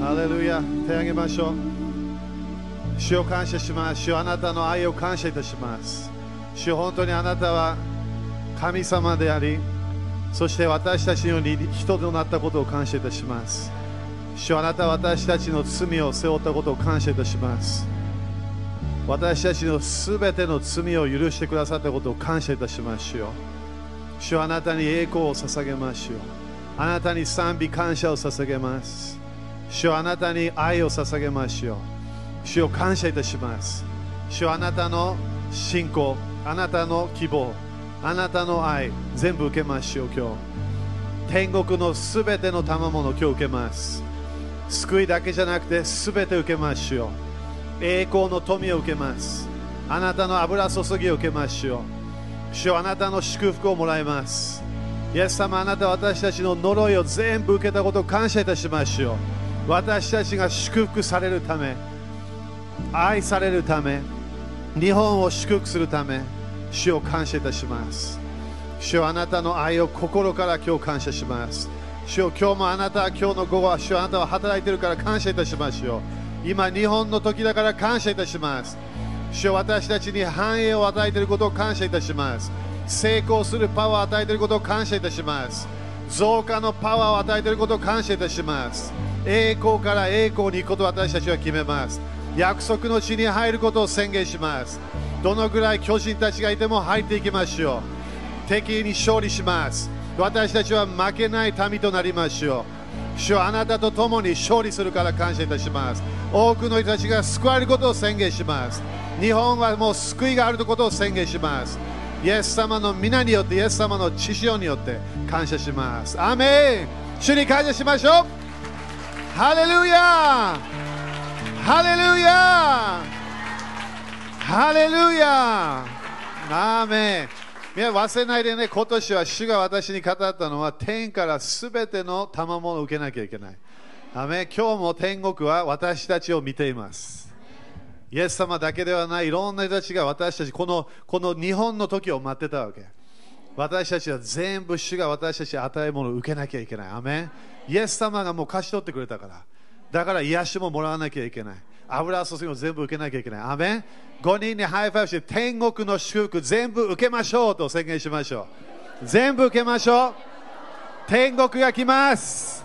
ハレルヤ手を挙げましょう。主を感謝します。主あなたの愛を感謝いたします。主本当にあなたは神様でありそして私たちのように人となったことを感謝いたします。主あなたは私たちの罪を背負ったことを感謝いたします。私たちのすべての罪を許してくださったことを感謝いたしますよ。主はあなたに栄光を捧げますよ。あなたに賛美感謝を捧げます。主はあなたに愛を捧げますよ主を感謝いたします。主はあなたの信仰あなたの希望あなたの愛全部受けましょう今日。天国のすべての賜物を今日受けます。救いだけじゃなくてすべて受けましょう。栄光の富を受けます。あなたの油注ぎを受けましょう。主はあなたの祝福をもらいます。イエス様あなた私たちの呪いを全部受けたことを感謝いたしましょう。私たちが祝福されるため愛されるため日本を祝福するため主を感謝いたします。主はあなたの愛を心から今日感謝します。主を今日もあなたは今日の午後は主はあなたは働いているから感謝いたしましょう今日本の時だから感謝いたします。主は私たちに繁栄を与えていることを感謝いたします。成功するパワーを与えていることを感謝いたします。増加のパワーを与えていることを感謝いたします。栄光から栄光に行くことを私たちは決めます。約束の地に入ることを宣言します。どのぐらい巨人たちがいても入っていきましょう。敵に勝利します。私たちは負けない民となりましょう。主はあなたと共に勝利するから感謝いたします。多くの人たちが救われることを宣言します。日本はもう救いがあることを宣言します。イエス様の皆によってイエス様の知性によって感謝します。アメン。主に感謝しましょう。ハレルヤハレルヤハレルヤアーメンいや忘れないでね、今年は主が私に語ったのは天からすべての賜物を受けなきゃいけない。アメ今日も天国は私たちを見ています。イエス様だけではないいろんな人たちが私たちこのこの日本の時を待ってたわけ。私たちは全部主が私たち与え物を受けなきゃいけない。アメイエス様がもう貸し取ってくれたから。だから癒しももらわなきゃいけない。油注ぎも全部受けなきゃいけない。アメン ?5 人にハイファイブして天国の祝福全部受けましょうと宣言しましょう。全部受けましょう。天国が来ます。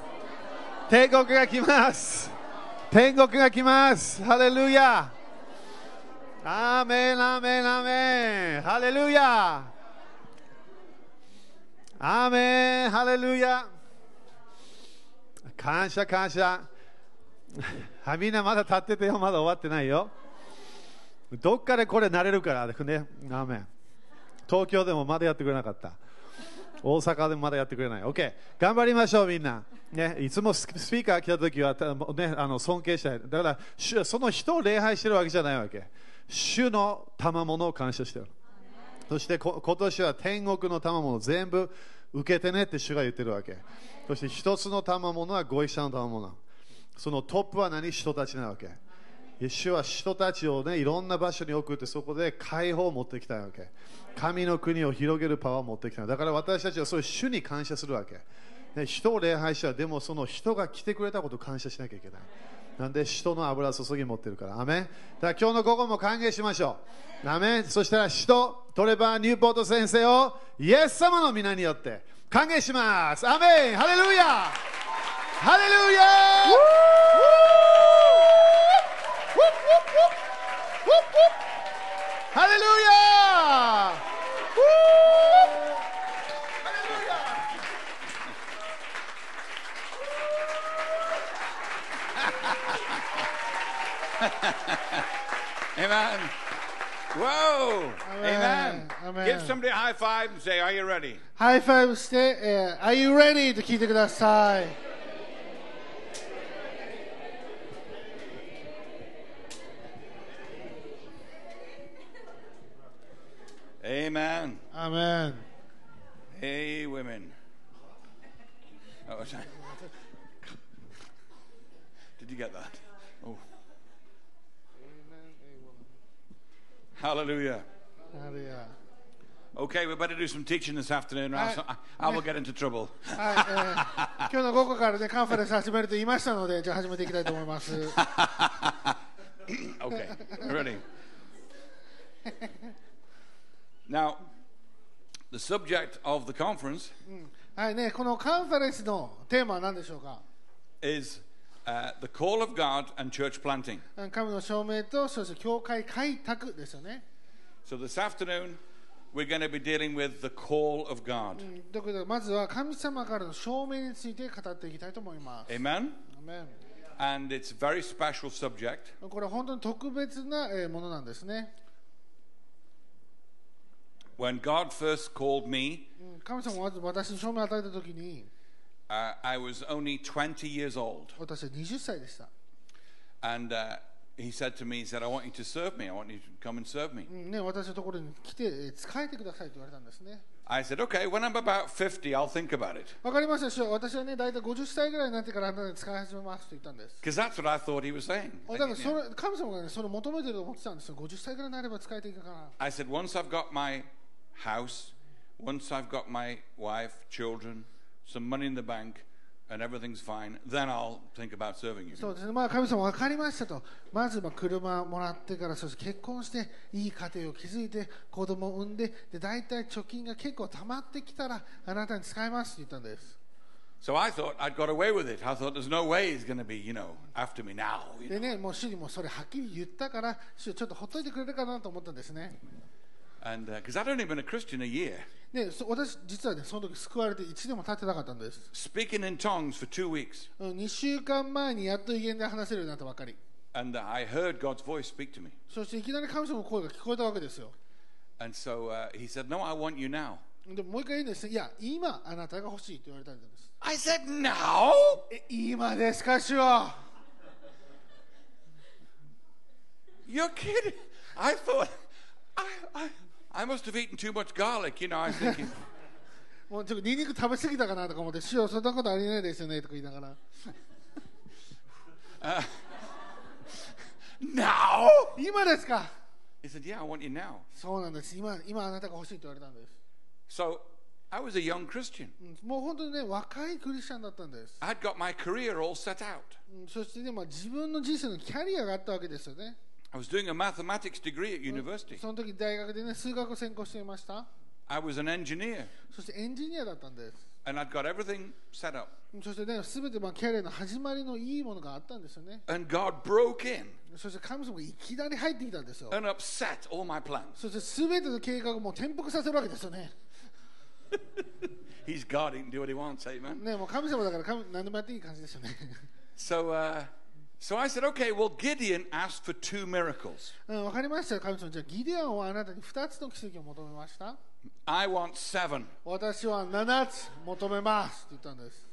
天国が来ます。天国が来ます。ハレルヤ。アーメン、アーメン、アーメン。ハレルヤ。アーメン、ハレルヤ。感謝、感謝。はみんなまだ立っててよ、まだ終わってないよ。どっかでこれ慣れるからね。アーメン。東京でもまだやってくれなかった。大阪でもまだやってくれない。OK。頑張りましょう、みんな。ね、いつもスピーカー来た時は、ね、あの尊敬したい。だから、主その人を礼拝してるわけじゃないわけ。主の賜物を感謝してる。そして今年は天国の賜物全部受けてねって主が言ってるわけ。そして一つの賜物はご一緒の賜物。そのトップは何？人たちなわけ。主は人たちをね、いろんな場所に送って、そこで解放を持ってきたわけ。神の国を広げるパワーを持ってきた。だから私たちはそういう主に感謝するわけ。ね、人を礼拝したら、でもその人が来てくれたことを感謝しなきゃいけない。なんで人の油注ぎ持ってるから。アメンだから今日の午後も歓迎しましょう。アメンそしたら人、トレバー・ニューポート先生をイエス様の皆によって歓迎します。アメンハレルヤハレルヤハレルヤ Amen. Whoa. Amen. Amen. Give somebody a high five and say, Are you ready? ハイファイブして、えー Are you ready? と聞いてください。 Amen. アメン。 Hey, women. Oh, sorry. Did you get that? Oh. Hallelujah. ハレルヤ Okay, we better do some teaching this afternoon, or else Uh, I, I will get into trouble. はい、えー今日の午後からね、カンファレンス始めると言いましたので、じゃあ始めていきたいと思います。 Okay, ready? now, the subject of the conference はいね、このカンファレンスのテーマは何でしょうか is uh, the call of God and church planting. 神の証明と、そして教会開拓ですよね。 So this afternoon, we're going to be dealing with the call of God. ということで、まずは神様からの証明について語っていきたいと思います。 Amen? アメン And it's a very special subject. これは本当に特別なえーものなんですね。 When God first called me, うん神様がまず私に証明を与えたときに、 uh, I was only 20 years old. 私は20歳でした。 And uh, he said to me, he said, I want you to serve me. I want you to come and serve me. うんね、私のところに来て、えー使えてくださいと言われたんですね。 I said, okay, when I'm about 50, I'll think about it. わかりました、師匠私はね、大体50歳ぐらいになってからあなたに使い始めますと言ったんです。 Because that's what I thought he was saying. だからそれ神様がね、それを求めてると思ってたんですよ。50歳ぐらいになれば使えていくかな。 I said, once I've got my house, once I've got my wife, children, some money in the bank, and everything's fine, then I'll think about serving you. そうですね、まあ神様分かりましたと。まずまあ車もらってから、そして結婚して、いい家庭を築いて、子供を産んで、で大体貯金が結構溜まってきたら、あなたに使いますと言ったんです。So I thought I'd got away with it. I thought there's no way he's going to be, you know, after me now. you know. でね、もう主にもそれはっきり言ったから、主ちょっとほっといてくれるかなと思ったんですね。And because I'd only been a Christian a year, で、そ私、実はね、その時救われて1年も経ってなかったんです。 speaking in tongues for two weeks. 2週間前にやっと威厳で話せるようになったばかり。 And uh, I heard God's voice speak to me. そしていきなり神様の声が聞こえたわけですよ。 And so uh, he said, No, I want you now. でもう一回言うんですね。いや、今あなたが欲しいと言われたんです。 I said, Now? え、今ですか、主は。 You're kidding. I thought, I, I, I must have eaten too much garlic. You know, I was thinking, もうちょっとニンニク食べ過ぎたかなとか思って、主はそんなことありえないですよねとか言いながら。Now? 今ですか？He said, Yeah, I want you now. そうなんです。今、今あなたが欲しいと言われたんです。So I was a young Christian. うんもう本当にね、若いクリスチャンだったんです。I'd got my career all set out. うんそしてね、まあ、自分の人生のキャリアがあったわけですよね。I was doing a mathematics degree at university. その時大学でね、数学を専攻していました。I was an engineer. そしてエンジニアだったんです。And I'd got everything set up. そしてね、すべてまあキャリアの始まりのいいものがあったんですよね。And God broke in そして神様がいきなり入ってきたんですよ。and upset all my plans. そしてすべての計画をもう転覆させるわけですよね。He's God, he can do what he wants, amen. ね、もう神様だから神何でもやっていい感じですよね。So, uh, so I said, okay, well, Gideon asked for two miracles. うん、わかりましたよ神様。じゃあギデオンはあなたに2つの奇跡を求めました。 I want seven. 私は7つ求めますって言ったんです。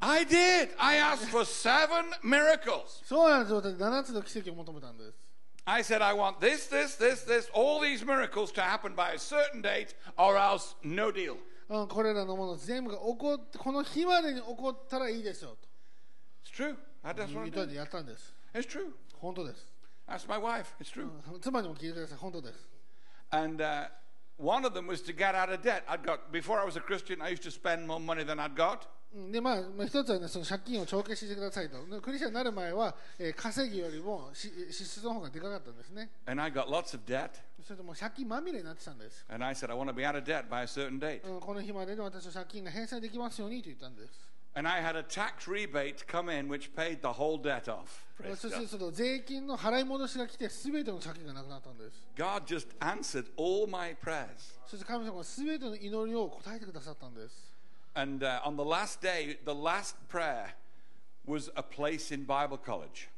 I did. I asked for seven miracles. そうなんですよ。私7つの奇跡を求めたんです。 I said, I want this, this, this, this, all these miracles to happen by a certain date, or else no deal. うん、これらのもの全部が起こって、この日までに起こったらいいですよ It's True. I- That's と what I 言ったん did. でやったんです。It's true. 本当です。Ask my wife. It's true. うん妻にも聞いてください。本当です。And uh, one of them was to get out of debt. I'd got before I was a Christian. I used to spend more money than I'd got. うんでまあ、まあ、一つはね、その借金を帳消ししてくださいと。でクリスチャンになる前は、えー稼ぎよりもし支出の方がでかかったんですね。And I got lots of debt. それともう借金まみれになってたんです。And I said, I want to be out of debt by a certain date. うん、この日までに私の借金が返済できますようにと言ったんです。And I had a tax rebate come in which paid the whole debt off. そ Praise して God. その税金の払い戻しが来て、すべての借金がなくなったんです。 God just answered all my prayers. そして神様がすべての祈りを答えてくださったんです。 And uh, on the last day, the last prayer was a place in Bible college.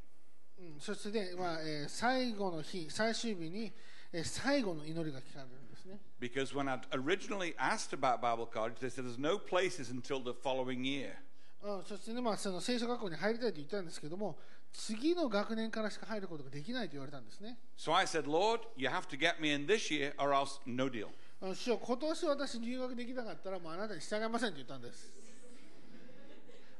うん、そしてね、まあえー最後の日、最終日に、えー最後の祈りが聞かれるん ですね。Because when I'd originally asked about Bible college, they said there's no places until the following year. うん、そしてね、まあ、その聖書学校に入りたいと言ったんですけども、次の学年からしか入ることができないと言われたんですね。So I said, Lord, you have to get me in this year or else no deal. あの師匠、今年私入学できなかったら、もうあなたに従いませんと言ったんです。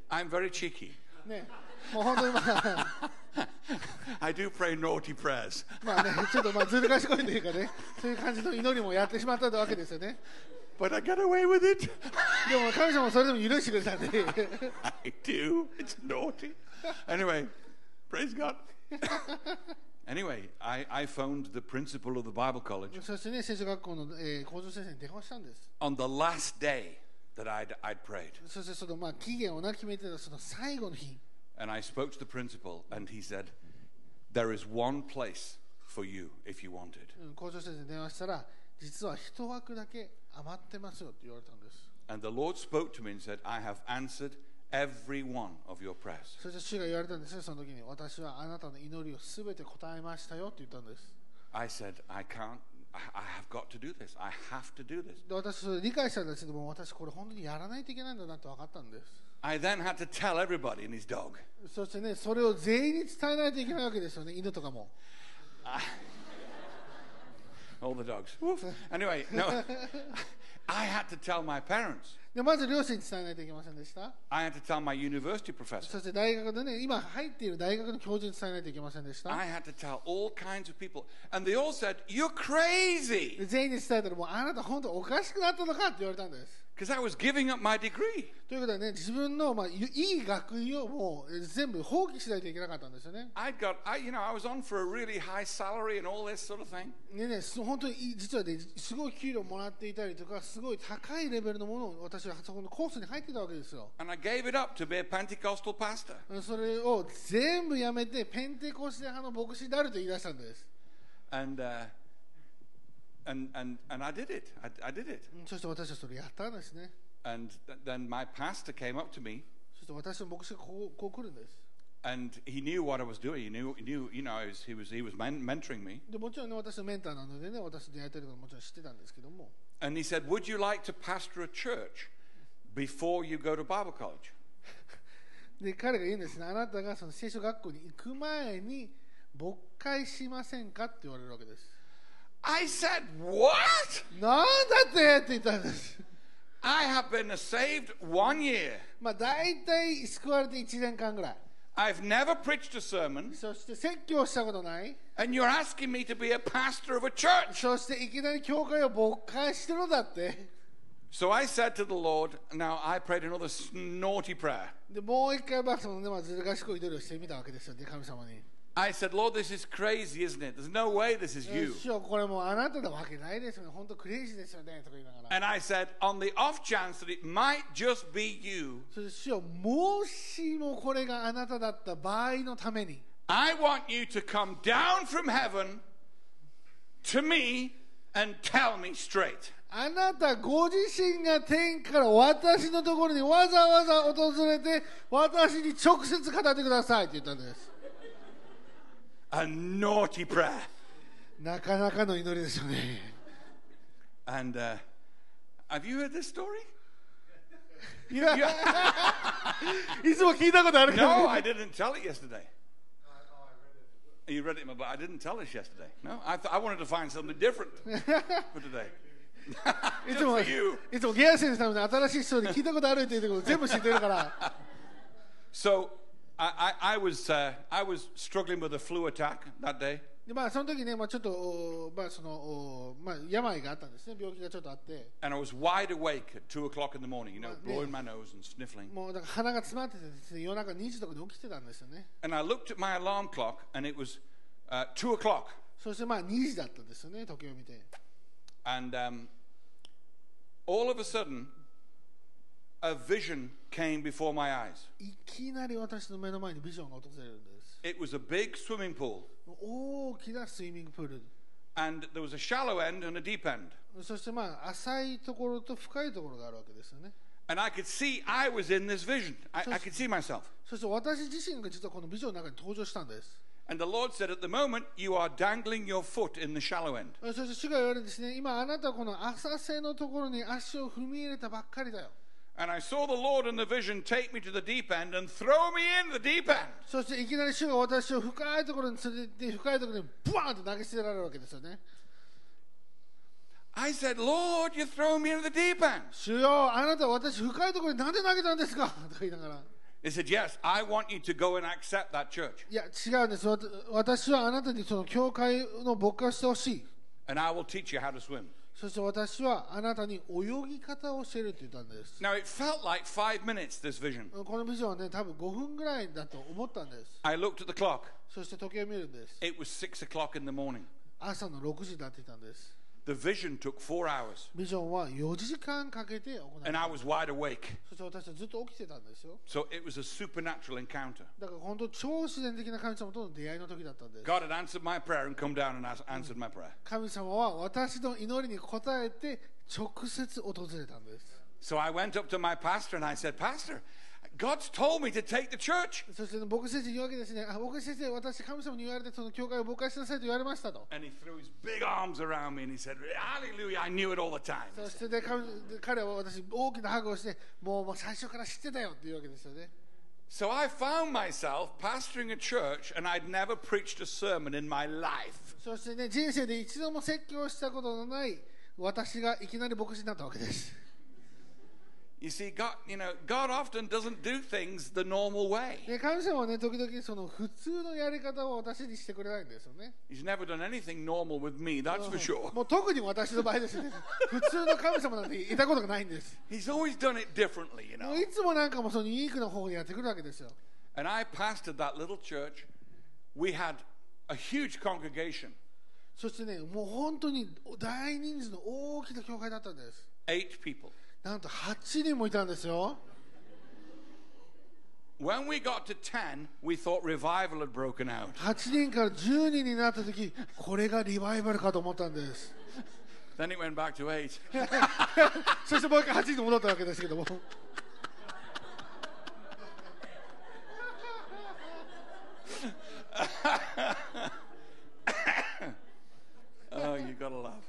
I'm very cheeky. ね、もう本当にまあ、 I do pray naughty prayers. まあね、ちょっとまあずる賢いというかね、そういう感じの祈りもやってしまったわけですよね。 But I get away with it. でも神様はそれでも許してくれたんで、 I do. It's naughty. Anyway, praise God. anyway, I, I phoned the principal of the Bible college そしてね、聖書学校の、えー校長先生に電話したんです。 on the last day that I'd, I'd prayed. そしてそのまあ期限をな決めてたその最後の日、 And I spoke to the principal, and he said, There is one place for you if you want it. うん校長先生に電話したら、実は一枠だけ余ってますよって言われたんです。 And the Lord spoke to me and said, I have answered every one of your prayers. そして主が言われたんですよ、その時に私はあなたの祈りをすべて答えましたよって言ったんです。 I said, I can't, I, I have got to do this. I have to do this. で私、それ理解したんですけども、私、これ本当にやらないといけないんだなって分かったんです。 I then had to tell everybody and his dog. そしてね、それを全員に伝えないといけないわけですよね、犬とかも。 All the dogs. Woof. Anyway, no. I had to tell my parents. でまず両親に伝えないといけませんでした。I had to tell my university professor. そして大学でね、今入っている大学の教授に伝えないといけませんでした。I had to tell all kinds of people. And they all said, You're crazy. で全員に伝えたら、もうあなた本当おかしくなったのかって言われたんです。Because I was giving up my degree. ということはね、自分の、まあ、いい学位をもうえ全部放棄しないといけなかったんですよね。I'd got, I, you know, I was on for a really high salary and all this sort of thing. でね、す本当に実はね、すごい給料もらっていたりとか、すごい高いレベルのものを私はそこのコースに入ってたわけですよ。And I gave it up to be a Pentecostal pastor. それを全部やめて、ペンテコステ派の牧師であると言い出したんです。And, uh, and, and, and I did it. I, I did it. うんそして私はそれやったんですね。 And th- then my pastor came up to me そして私の牧師がこうこう来るんです。 and he knew what I was doing. He knew, he knew you know, I was, he was, he was men- mentoring me. でもちろんね、私のメンターなのでね、私とやりたいことももちろん知ってたんですけども、 And he said, Would you like to pastor a church before you go to Bible college? で彼が言うんですね、あなたがその聖書学校に行く前に、牧会しませんかって言われるわけです。 I said, What? なんだってって言ったんです。 I have been saved one year. まあ大体救われて1年間ぐらい。 I've never preached a sermon, そして説教したことない。 and you're asking me to be a pastor of a church. そしていきなり教会を牧会してるんだって。 So I said to the Lord, Now I prayed another s- naughty prayer. で、もう一回、まあ、そのね、まあ、ずる賢い祈りをしてみたわけですよね、神様に。 I said, Lord, this is crazy, isn't it? There's no way this is you. 主よこれもうあなたなわけないですよね。本当クレイジーですよね。とか言いながら。And I said, On the off chance that it might just be you, そして主よもしもこれがあなただった場合のために、I want you to come down from heaven to me and tell me straight. あなたご自身が天から私のところにわざわざ訪れて、私に直接語ってくださいって言ったんです。A naughty prayer. なかなかの祈りですよね。 And uh, have you heard this story? いやいつも聞いたことあるけど、 No, I didn't tell it yesterday. You read it, but I didn't tell us yesterday. No, I, th- I wanted to find something different for today. い Just つも for you. いつもゲア先生のために新しい人に聞いたことあるって言ってこと全部知ってるから。 So I, I, I was uh, I was struggling with a flu attack that day, でまあ、その時ね、まあ、ちょっと、おまあそのおまあ、病があったんですね、病気がちょっとあって、 and I was wide awake at two o'clock in the morning. You know, yeah. blowing my nose and sniffling. もうだから鼻が詰まっててですね、夜中2時とかに起きてたんですよね。 And I looked at my alarm clock, and it was uh, two o'clock. そしてまあ2時だったんですよね、時計を見て。 And um, all of a sudden, a vision came before my eyes. いきなり私の目の前にビジョンが訪れるんです。 It was a big swimming pool, 大きなスイミングプール。 and there was a shallow end and a deep end. そしてまあ浅いところと深いところがあるわけですよね。 And I could see I was in this vision. I, I could see myself. そして私自身が実はこのビジョンの中に登場したんです。 And the Lord said, At the moment, you are dangling your foot in the shallow end. そして主が言われるんですね、今あなたはこの浅瀬のところに足を踏み入れたばっかりだよ。 And I saw the Lord in the vision take me to the deep end and throw me in the deep end. そしていきなり主が私を深いところに連れて行って深いところにブワーンと投げ捨てられるわけですよね。 I said, Lord, you throw me into the deep end. 主よあなたは私深いところになんで投げたんですかとか言いながら。 He said, Yes, I want you to go and accept that church, いや違うんですわた私はあなたにその教会の牧化をしてほしい and I will teach you how to swim. そして私はあなたに泳ぎ方を教えると言ったんです Now, it felt like five minutes, this vision. このビジョンはね多分5分ぐらいだと思ったんです I looked at the clock. そして時計を見るんです It was six o'clock in the morning. 朝の6時になっていたんです The vision took four hours, ビジョンは4時間かけて行われ and I た was wide awake. そして私はずっと起きてたんですよ So it was a supernatural encounter. だから本当超自然的な神様との出会いの時だったんです God had answered my prayer and come down and as- answered my prayer. 神様は私の祈りに応えて直接訪れたんです So I went up to my pastor and I said, Pastor, 僕先生に言うわけですね。あ僕先生、私、神様に言われて、その教会を誤解しなさいと言われましたと。そして、ね、彼は私、大きなハグをして、もう,もう最初から知ってたよっていうわけですよね。So I found myself pastoring a church and I'd never preached a sermon in my life. そしてね、人生で一度も説教したことのない私がいきなり牧師になったわけです。You see, God, you know, God often doesn't do things the normal way. で神様はね時々その普通のやり方を私にしてくれないんですよね He's never done anything normal with me, that's for sure. もう特に私の場合ですね普通の神様なんていたことがないんです He's always done it differently, you もう know. いつもなんかもうそのユニークな方法でやってくるわけですよ And I pastored that little church. We had a huge congregation, そしてねもう本当に大人数の大きな教会だったんです eight people. なんと8人もいたんですよ When we got to 10, we thought revival had broken out. 8人から10人になった時これがリバイバルかと思ったんです Then it went back to 8. そしてもう一回8人に戻ったわけですけども Oh, you gotta laugh.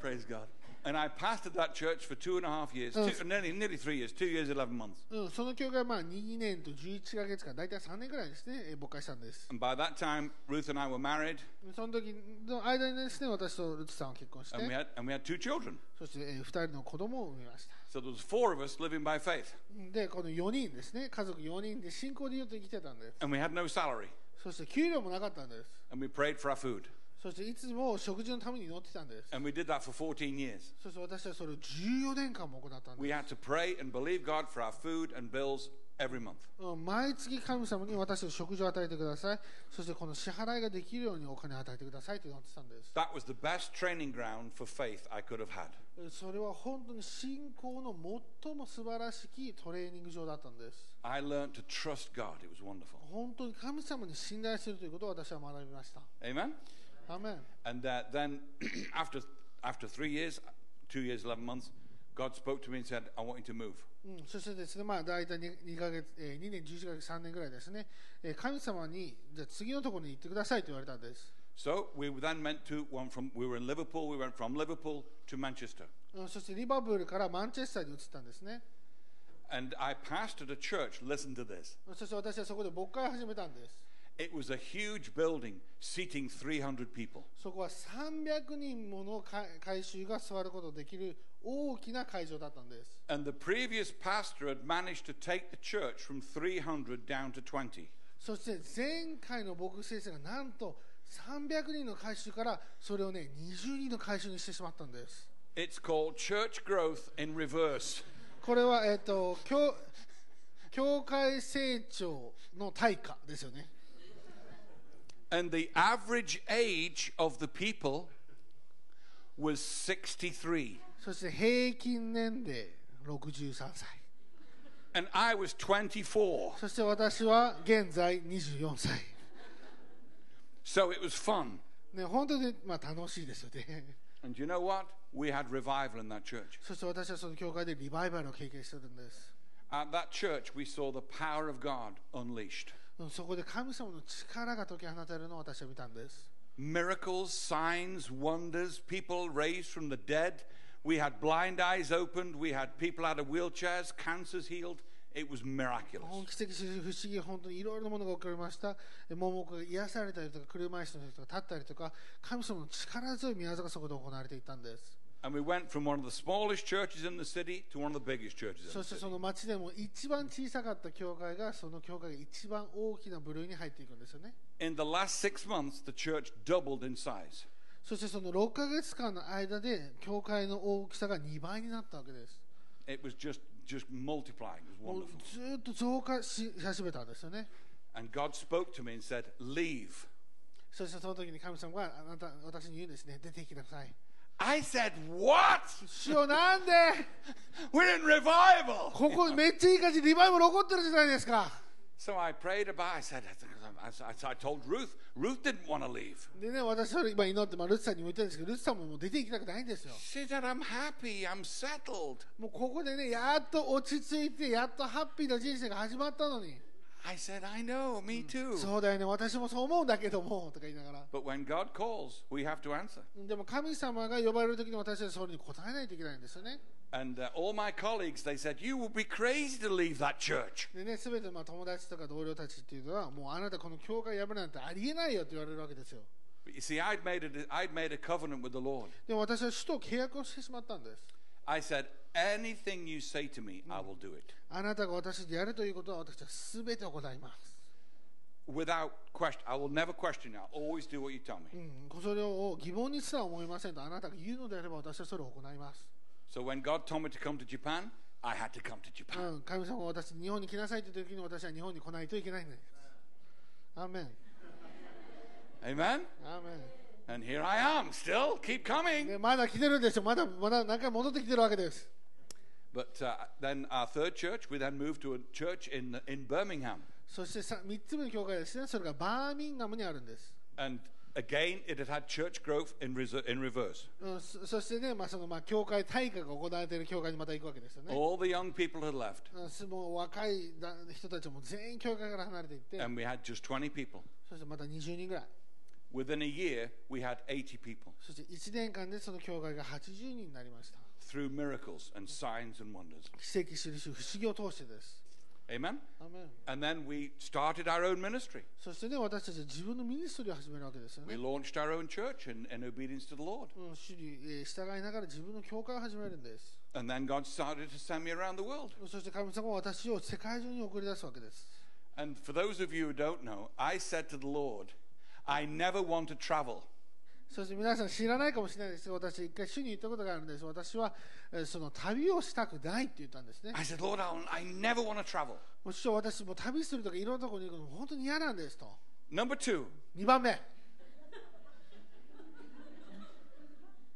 Praise God. And I pastored that church for two and a half years, two, nearly, nearly three years, two years, 11 months. うん、その教会はまあ2年と11ヶ月間大体3年ぐらいですねえー牧会したんです And by that time, Ruth and I were married, その時の間にですね私とルツさんは結婚して and we had, and we had two children. そして、え2人の子供を産みました So there was four of us living by faith, でこの4人ですね家族4人で信仰によって生きてたんです and we had no salary, そして給料もなかったんです and we prayed for our food, そしていつも食事のために祈ってたんです and we did that for 14 years. そして私はそれを14年間も行ったん We で had to pray and believe God for our food and bills every month. 毎月神様に私の食事を与えてくださいそしてこの支払いができるようにお金を与えてくださいと祈ってたんです That was the best training ground for faith I could have had. それは本当に信仰の最も素晴らしきトレーニング場だったんです I learned to trust God. It was wonderful. 本当に神様に信頼するということを私は学びました Amen? アーメン And uh, then after, after three years, two years, 11 months, God spoke to me and said, I want you to move. うん、そしてですね、まあ、大体 2, 2, ヶ月、えー、2年、11ヶ月、3年ぐらいですね、えー神様に、じゃあ次のところに行ってくださいと言われたんです。 So we then went to one from, we were in Liverpool, we went from Liverpool to Manchester. うんそしてリバプールからマンチェスターに移ったんですね。 And I pastored a church, listen to this. そして私はそこで牧会を始めたんです。 It was a huge building seating 300 people. そこは300人もの会会衆が座ることができる大きな会場だったんです。 And the previous pastor had managed to take the church from 300 down to 20. そして前回の牧師先生がなんと300人の会衆からそれをね20人の会衆にしてしまったんです。 It's called church growth in reverse. これは、えっと教教会成長の対価ですよね。 And the average age of the people was 63. そして平均年齢63歳。 And I was 24. そして私は現在24歳。 So it was fun. ね、本当に、まあ、楽しいですよね。 And you know what? We had revival in that church. そして私はその教会でリバイバルを経験してるんです。 At that church, we saw the power of God unleashed. うんそこで神様の力が解き放たれるのを私は見たんです。Miracles, signs, wonders, people raised from the dead. We had blind eyes opened. We had people out of wheelchairs, cancers healed. It was miraculous. 本奇跡、不思議、本当にいろいろなものが起こりました。え盲目が癒されたりとか、車椅子の人が立ったりとか、神様の力強い宮沢がそこで行われていたんです。And we went from one of the smallest churches in the city to one of the biggest churches in そ the して city. その町でも一番小さかった教会がその教会が一番大きな部類に入っていくんですよね In the last six months, the church doubled in size. そしてその6ヶ月間の間で教会の大きさが2倍になったわけです It was just, just multiplying. It was もう wonderful. ずーっと増加し始めたんですよね And God spoke to me and said, Leave. そしてその時に神様があなた私に言うんですね出て行きなさい I said, What? 主よなんで？We're in revival. ここめっちゃいい感じリバイバル起こってるじゃないですか So I prayed about I said, I, I, I told Ruth. Ruth didn't want to leave. でね私それ今祈って、まあ、ルツさんにも言ったんですけどルツさんももう出て行きたくないんですよ She said, I'm happy. I'm settled. もうここでねやっと落ち着いてやっとハッピーな人生が始まったのに I said, I know. Me too. そうだよね私もそう思うんだけどもとか言いながら But when God calls, we have to answer. でも神様が呼ばれる時に私たちはそれに答えないといけないんですよね And uh, all my colleagues, they said, You would be crazy to leave that church. でね全てまあ友達とか同僚たちっていうのはもうあなたこの教会辞めるなんてありえないよって言われるわけですよ But you see, I'd made, a, I'd made a covenant with the Lord. でも私は主と契約をしてしまったんです I said, Anything you say to me, I will do it. あなたが私でやるということは私は全て行います Without question. I will never question you. I'll always do what you tell う me. ん、それを疑問にすら思いませんとあなたが言うのであれば私はそれを行います、So when God told me to come to Japan, I had to come to う Japan. ん、神様が私に日本に来なさいという時に私は日本に来ないといけないんですアーメン Amen? アーメ And here I am, still. Keep ン coming. でまだ来てるんですよまだまだ何回戻ってきてるわけです But uh, then our third church, we then moved to a church in, in Birmingham. そしてさ3つ目の教会ですねそれがバーミンガムにあるんです、 And again, it had had church growth in, reser- in reverse. うん、そそしてね、まあそのまあ教会大会が行われている教会にまた行くわけですよね All the young people had left, うんすもう若いだ人たちも全員教会から離れていって、 and we had just 20 people. そしてまた20人ぐらい Within a year, we had 80 people そして1年間でその教会が80人になりました through miracles and signs and wonders. 奇跡印不思議を通してです Amen? アーメン And then we started our own ministry. そしてね私たちは自分のミニストリーを始めるわけですよ We ね、 launched our own church in, in obedience to the Lord. うん、主にえー従いながら自分の教会を始めるんです And then God started to send me around the world. そして神様は私を世界中に送り出すわけです And for those of you who don't know, I said to the Lord, I never want to travel. そして皆さん知らないかもしれないです。が私一回主に言ったことがあるんです。私はえーその旅をしたくないって言ったんですね。I said, Lord, I never want to travel. もう師匠私もう旅するとかいろんなところに行くの本当に嫌なんですと。Number two, 2番目。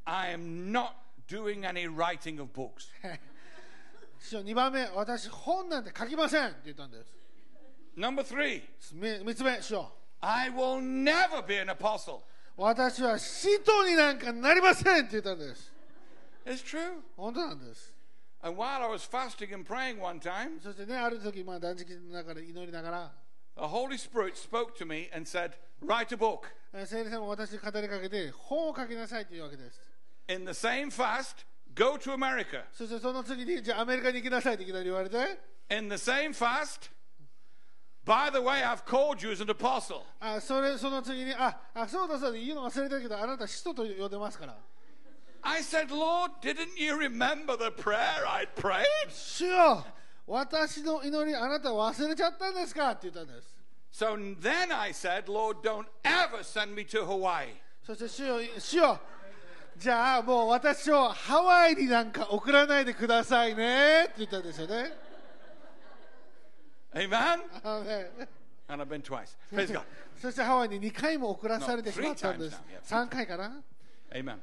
I am not doing any writing of books. 師匠2番目。私本なんて書きませんって言ったんです。Number three, 3つ目師匠 I will never be an apostle. 私は使徒になんかなりませんって言ったんです It's true. 本当なんです And while I was fasting and praying one time, そしてねある時まあ断食の中で祈りながら the Holy Spirit spoke to me and said, Write a book. えー聖霊様が私に語りかけて本を書きなさいというわけです In the same fast, go to America. そしてその次にじゃあアメリカに行きなさいっていきなり言われて In the same fast, by the way, I've called you as an apostle. あそれその次にああそうだそうだ言うの忘れてるけどあなた使徒と呼んでますから I said, Lord, didn't you remember the prayer I prayed? 主よ私の祈りあなた忘れちゃったんですかって言ったんです So then I said, Lord, don't ever send me to Hawaii. そして主よ主よじゃあもう私をハワイになんか送らないでくださいねって言ったんですよね Amen? あのね And I've been twice. Praise God. そしてハワイに2回も送らされてしまったんです No, three times now, 3回かな Amen.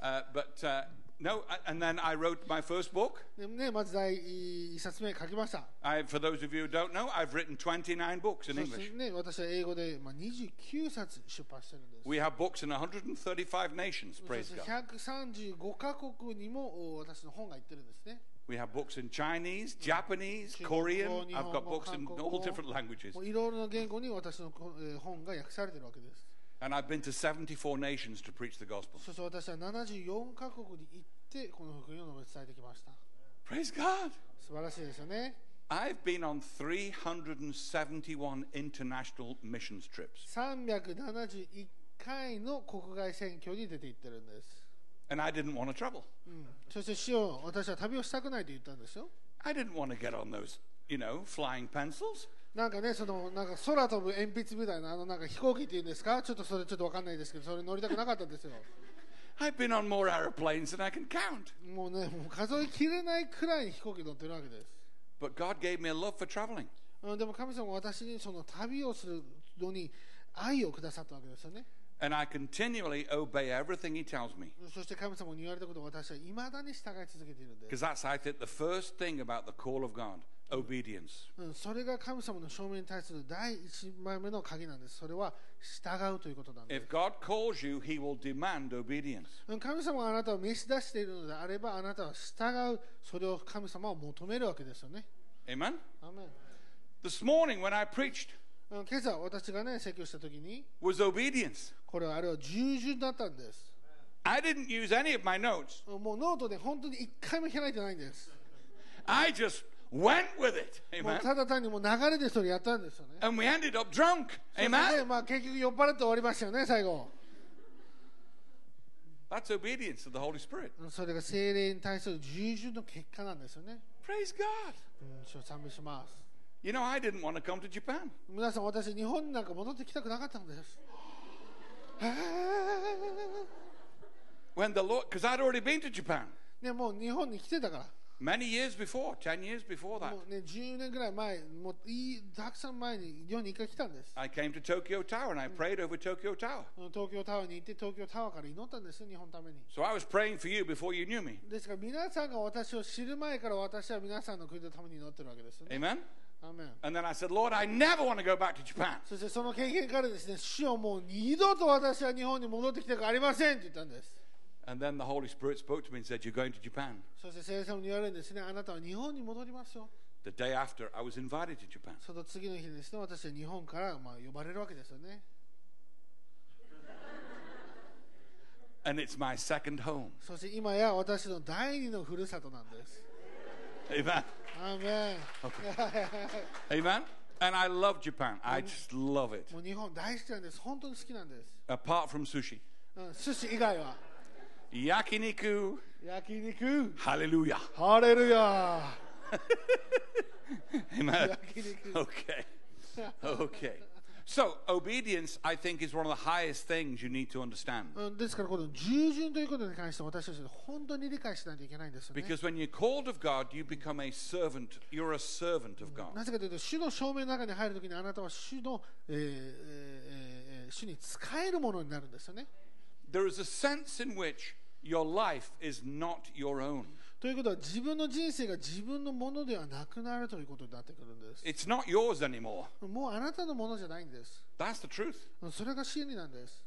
Uh, but uh, no, and then I wrote my first book. でね、まず第1冊目書きました。 I, for those of you who don't know, I've written 29 books in そ English. してね、私は英語で、まあ、29冊出版してるんです。 We have books in 135 nations, そ praise して God. 135カ国にもお私の本が行ってるんですね。We have books in Chinese, Japanese, Korean. 日 I've 本 got 語 books in all 語 different languages. いろいろな言語に私の本が訳されてるわけです。And I've been to 74 nations to preach the gospel. そして私は74カ国に行って、この福音を伝えてきました。Praise God. 素晴らしいですよね。I've been on 371 international missions trips. 371回の国外選挙に出て行ってるんです。And I didn't want to travel. うんそして主よ私は旅をしたくないと言ったんですよ I didn't want to get on those, you know, flying pencils. なんかねそのなんか空飛ぶ鉛筆みたいなあのなんか飛行機っていうんですか？ちょっとそれちょっとわかんないですけどそれ乗りたくなかったんですよ I've been on more aeroplanes than I can count. もうねもう数えきれないくらいに飛行機乗ってるわけです But God gave me a love for traveling. うんでも神様は私にその旅をするのに愛をくださったわけですよね And I continually obey everything He tells me. そして神様に言われたことを私はいまだに従い続けているんです Because that's, I think, the first thing about the call of God obedience. うん、それが神様の証明に対する第一枚目の鍵なんです。それは従うということなんです。 If God calls you, He will demand obedience. うん神様があなたを召し出しているのであれば、あなたは従う、それを神様は求めるわけですよね。 Amen? アーメン This morning when I preached うん 今朝、私がね、説教したときに、was obedience. これはあれは従順だったんです。I didn't use any of my notes. うんもうノートで本当に一回も開いてないんです。I just went with it. もう?ただ単にもう流れでそれやったんですよね。And we ended up drunk. Amen? まあ、結局酔っ払って終わりましたよね、最後。That's obedience to the Holy Spirit. うんそれが精霊に対する従順の結果なんですよね。Praise God. 賛美します。You know, I didn't want to come to Japan. 皆さん、私、日本になんか戻ってきたくなかったんです。When the Lord, because I'd already been to Japan ね、もう日本に来てたから。many years before, 10 years before that. もうね、10年ぐらい前、もういいたくさん前に日本に一回来たんです。I came to Tokyo Tower and I prayed over Tokyo Tower. 東京タワーに行って、東京タワーから祈ったんです、日本のために。So I was praying for you before you knew me. ですから、皆さんが私を知る前から私は皆さんの国のために祈ってるわけですよね。Amen? And then I said, Lord, I never want to go back to Japan. そしてその経験からですね、主よもう二度と私は日本に戻ってきたくありませんって言ったんです。And then the Holy Spirit spoke to me and said, You're going to Japan. そして聖霊様に言われるんですね、あなたは日本に戻りますよ。The day after, I was invited to Japan. その次の日にですね、私は日本からまあ呼ばれるわけですよね。And it's my second home. そして今や私の第二のふるさとなんです。Amen. アーメン Amen. And I love Japan. I just love it. もう日本大好きなんです。本当に好きなんです。 Apart from sushi. うん、寿司以外は Yakiniku. 焼肉 Hallelujah. ハレルヤ Amen. 焼肉 Okay. Okay. So, obedience, I think, is one of the highest things you need to understand. Because when you're called of God, you become a servant. You're a servant of God. There is a sense in which your life is not your own. ということは自分の人生が自分のものではなくなるということになってくるんです。It's not yours anymore. もうあなたのものじゃないんです。That's the truth. それが真理なんです。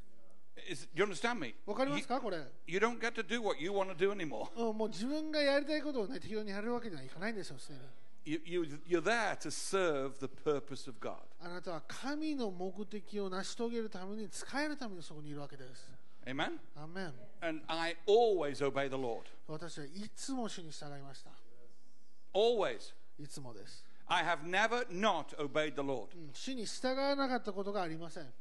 Is, you understand me? わかりますか？これ、you don't get to do what you want to do anymore. うん、もう自分がやりたいことをね、適当にやるわけにはいかないんですよ、すでに。You, you, you're there to serve the purpose of God. あなたは神の目的を成し遂げるために、使えるためにそこにいるわけです。Amen? アーメン And I always obey the Lord. 私はいつも主に従いました。Always. いつもです。I have never not obeyed the Lord. うん主に従わなかったことがありません。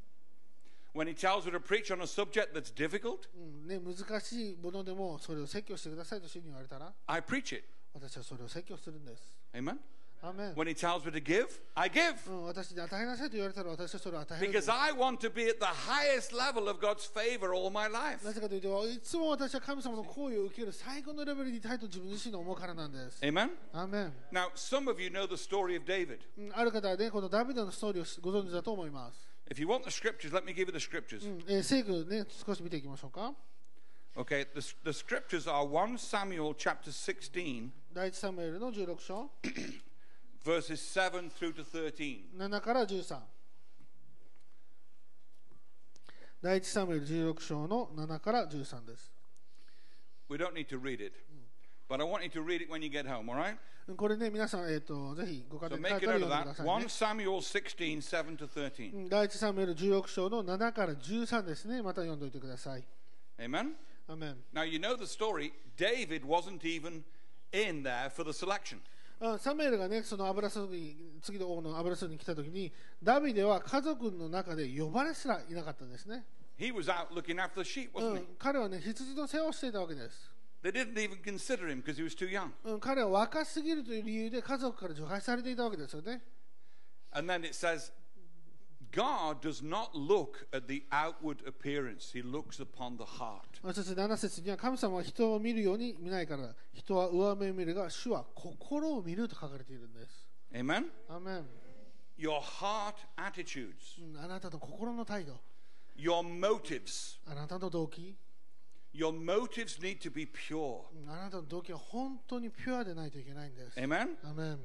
When He tells me to preach on a subject that's difficult, うんね、難しいものでもそれを説教してくださいと主に言われたら I preach it. 私はそれを説教するんです。Amen? アーメン When He tells me to give, I give. うん、私に与えなさいと言われたら私はそれを与えるんで Because す。 I want to be at the highest level of God's favor all my life. なぜかというといつも私は神様の行為を受ける最高のレベルにいたいと自分自身の思うからなんです。 Amen? アーメン Now, some of you know the story of David. うんある方はね、このダビデのストーリーをご存知だと思います。 If you want the scriptures, let me give you the scriptures. うんえー、聖句ね、少し見ていきましょうか。 Okay, the, the scriptures are 1 Samuel chapter 16, 第一サムエルの16章、 verses 7 through to 13. 7から13。第一サムエル16章の7から13です。 We don't need to read it, but I want you to read it when you get home, all right? うんこれね、皆さん、えー、とぜひご家 So 庭に帰 make った it ら out 読 of んでくだ that. さい、 1 ね。 Samuel 16, 7 to 13. うん第一サムエル16章の7から13ですね。また読んでおいてください。 Amen? アメン Now, you know the story. David wasn't even in there for the selection. うんサムエルがね、その油注ぎ、次の王の油注ぎに来たときに、ダビデは家族の中で呼ばれすらいなかったんですね。He was out looking after the sheep, う wasn't ん、彼はね羊の世話をしていたわけです、he? They didn't even consider him because he was too young. うん、彼は若すぎるという理由で家族から除外されていたわけですよね And then it says, God does not look at the outward appearance, He looks upon the heart. そして7節には神様は人を見るように見ないから人は上目を見るが主は心を見ると書かれているんです Amen? アーメン、 Your heart attitudes, うん、あなたの心の態度 your motives. あなたの動機、 Your motives need to be pure. うんあなたの動機は本当にピュアでないといけないんです Amen? アーメン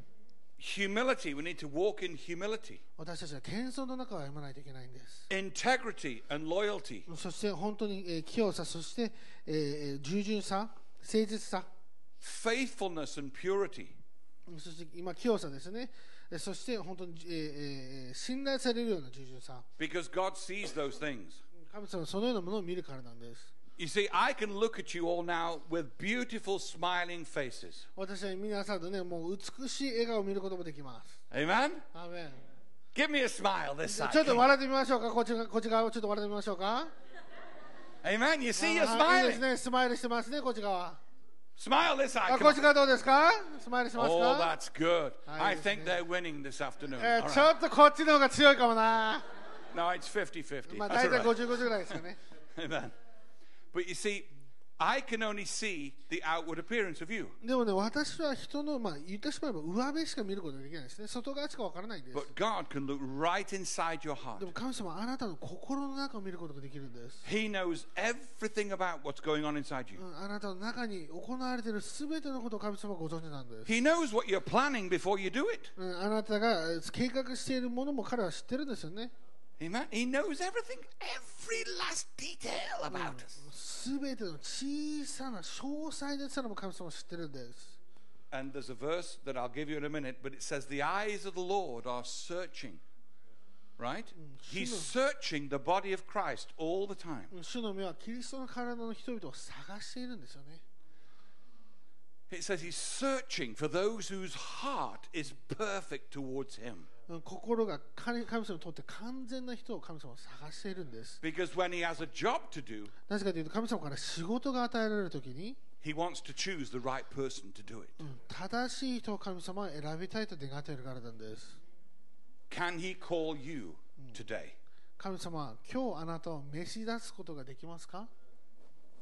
Humility, we need to walk in humility. 私たちは謙遜の中を歩まないといけないんです Integrity and loyalty. そして本当にえー清さそしてえーえー従順さ誠実さ Faithfulness and purity. うんそして今清さですねえーそして本当に、えーえー信頼されるような従順さ Because God sees those things. 神様はそのようなものを見るからなんです You see, I can look at you all now with beautiful, smiling faces. 私は皆さんのねもう美しい笑顔を見ることもできます Amen? アーメン Give me a smile this ちょ side. ちょっと笑ってみましょうかこっちがこっち側をちょっと笑ってみましょうか Amen? You see, you're あいいです smiling. ねスマイルしてますねこっち側 Smile this side. あ Come こっ on. ち側どうですかスマイルしてます Oh, か that's good. Ah, I yes, think yeah. they're winning this afternoon. え All ーちょ right. っとこっちの方が強いかもな No, it's 50 50. まあ That's 大 all 体 right. 50、50ぐらいですよね Amen. But you see, I can only see the outward appearance of you. でもね私は人のまあ言ってしまえば上辺しか見ることができないですね外側しかわからないんです But God can look right inside your heart. でも神様はあなたの心の中を見ることができるんです、He knows everything about what's going on inside you. うん、あなたの中に行われている全てのことを神様はご存知なんです、He knows what you're planning before you do it. うん、あなたがえー計画しているものも彼は知ってるんですよね Amen. He knows everything, every last detail about us. 全ての小さな詳細ですらも神様は知ってるんです And there's a verse that I'll give you in a minute, but it says, The eyes of the Lord are searching. Right? He's searching the body of Christ all the time. うん主の目はキリストの体の人々を探しているんですよね It says he's searching for those whose heart is perfect towards him. うん心が神神様にとって完全な人を神様は探しているんです Because when he has a job to do, なぜかというと神様から仕事が与えられるときに、he wants to choose the right person to do it. うん正しい人を神様は選びたいと願っているからなんです Can he call you today? 神様は今日あなたを召し出すことができますか？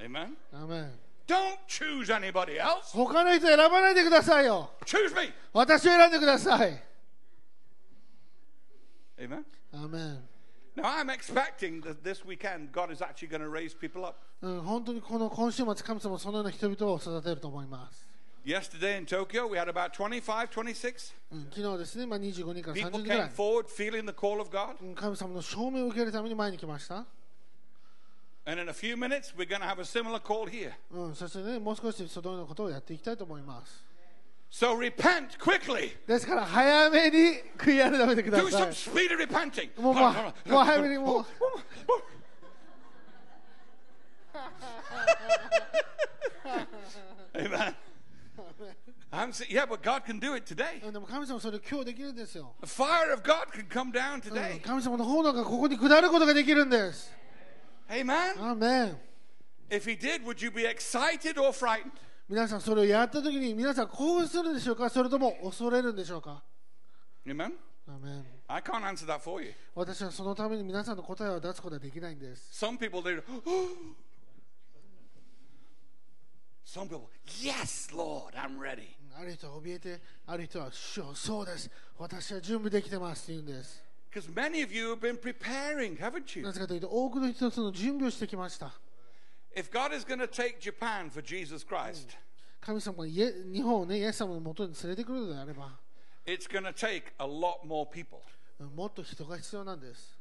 Amen. アメン Don't choose anybody else. 他の人選ばないでくださいよ Choose me. 私を選んでください Amen. アメン Now, I'm expecting that this weekend God is actually going to raise people up. うん、本当にこの今週末、神様はそのような人々を育てると思います。Yesterday in Tokyo, we had about 25, 26うん、昨日ですね、まあ、25人から30 people 人ぐら came い、forward feeling the call of God. うん神様の証明を受けるために前に来ました。And in a few minutes, we're going to have a similar call here. うん、そしてね、もう少しそのようなことをやっていきたいと思います。 So repent quickly. ですから、早めに悔い改めてくだ Do さ some い。 speedy repenting. もう、もう、もう早めにもう。 Amen. I'm saying, yeah, but God can do it today. うんでも神様はそれを今日できるんですよ。 The fire of God can come down うん today. 神様の炎がここに下ることができるんです。 Amen? アーメン If He did, would you be excited or frightened? 皆さんそれをやったときに皆さん興奮するんでしょうか？それとも恐れるんでしょうか？Amen? アーメン I can't answer that for you. 私はそのために皆さんの答えを出すことはできないんです。Some people, they Some people, yes, Lord, I'm ready. ある人は怯えて、ある人は、そうです。私は準備できてますって言うんです。Because many of you have been preparing, haven't you? なぜかというと、多くの人はその準備をしてきました。 If God is going to take Japan for Jesus Christ, 神様がイエ日本をね、イエス様のもとに連れてくるのであれば、 it's going to take a lot more people. うんもっと人が必要なんです。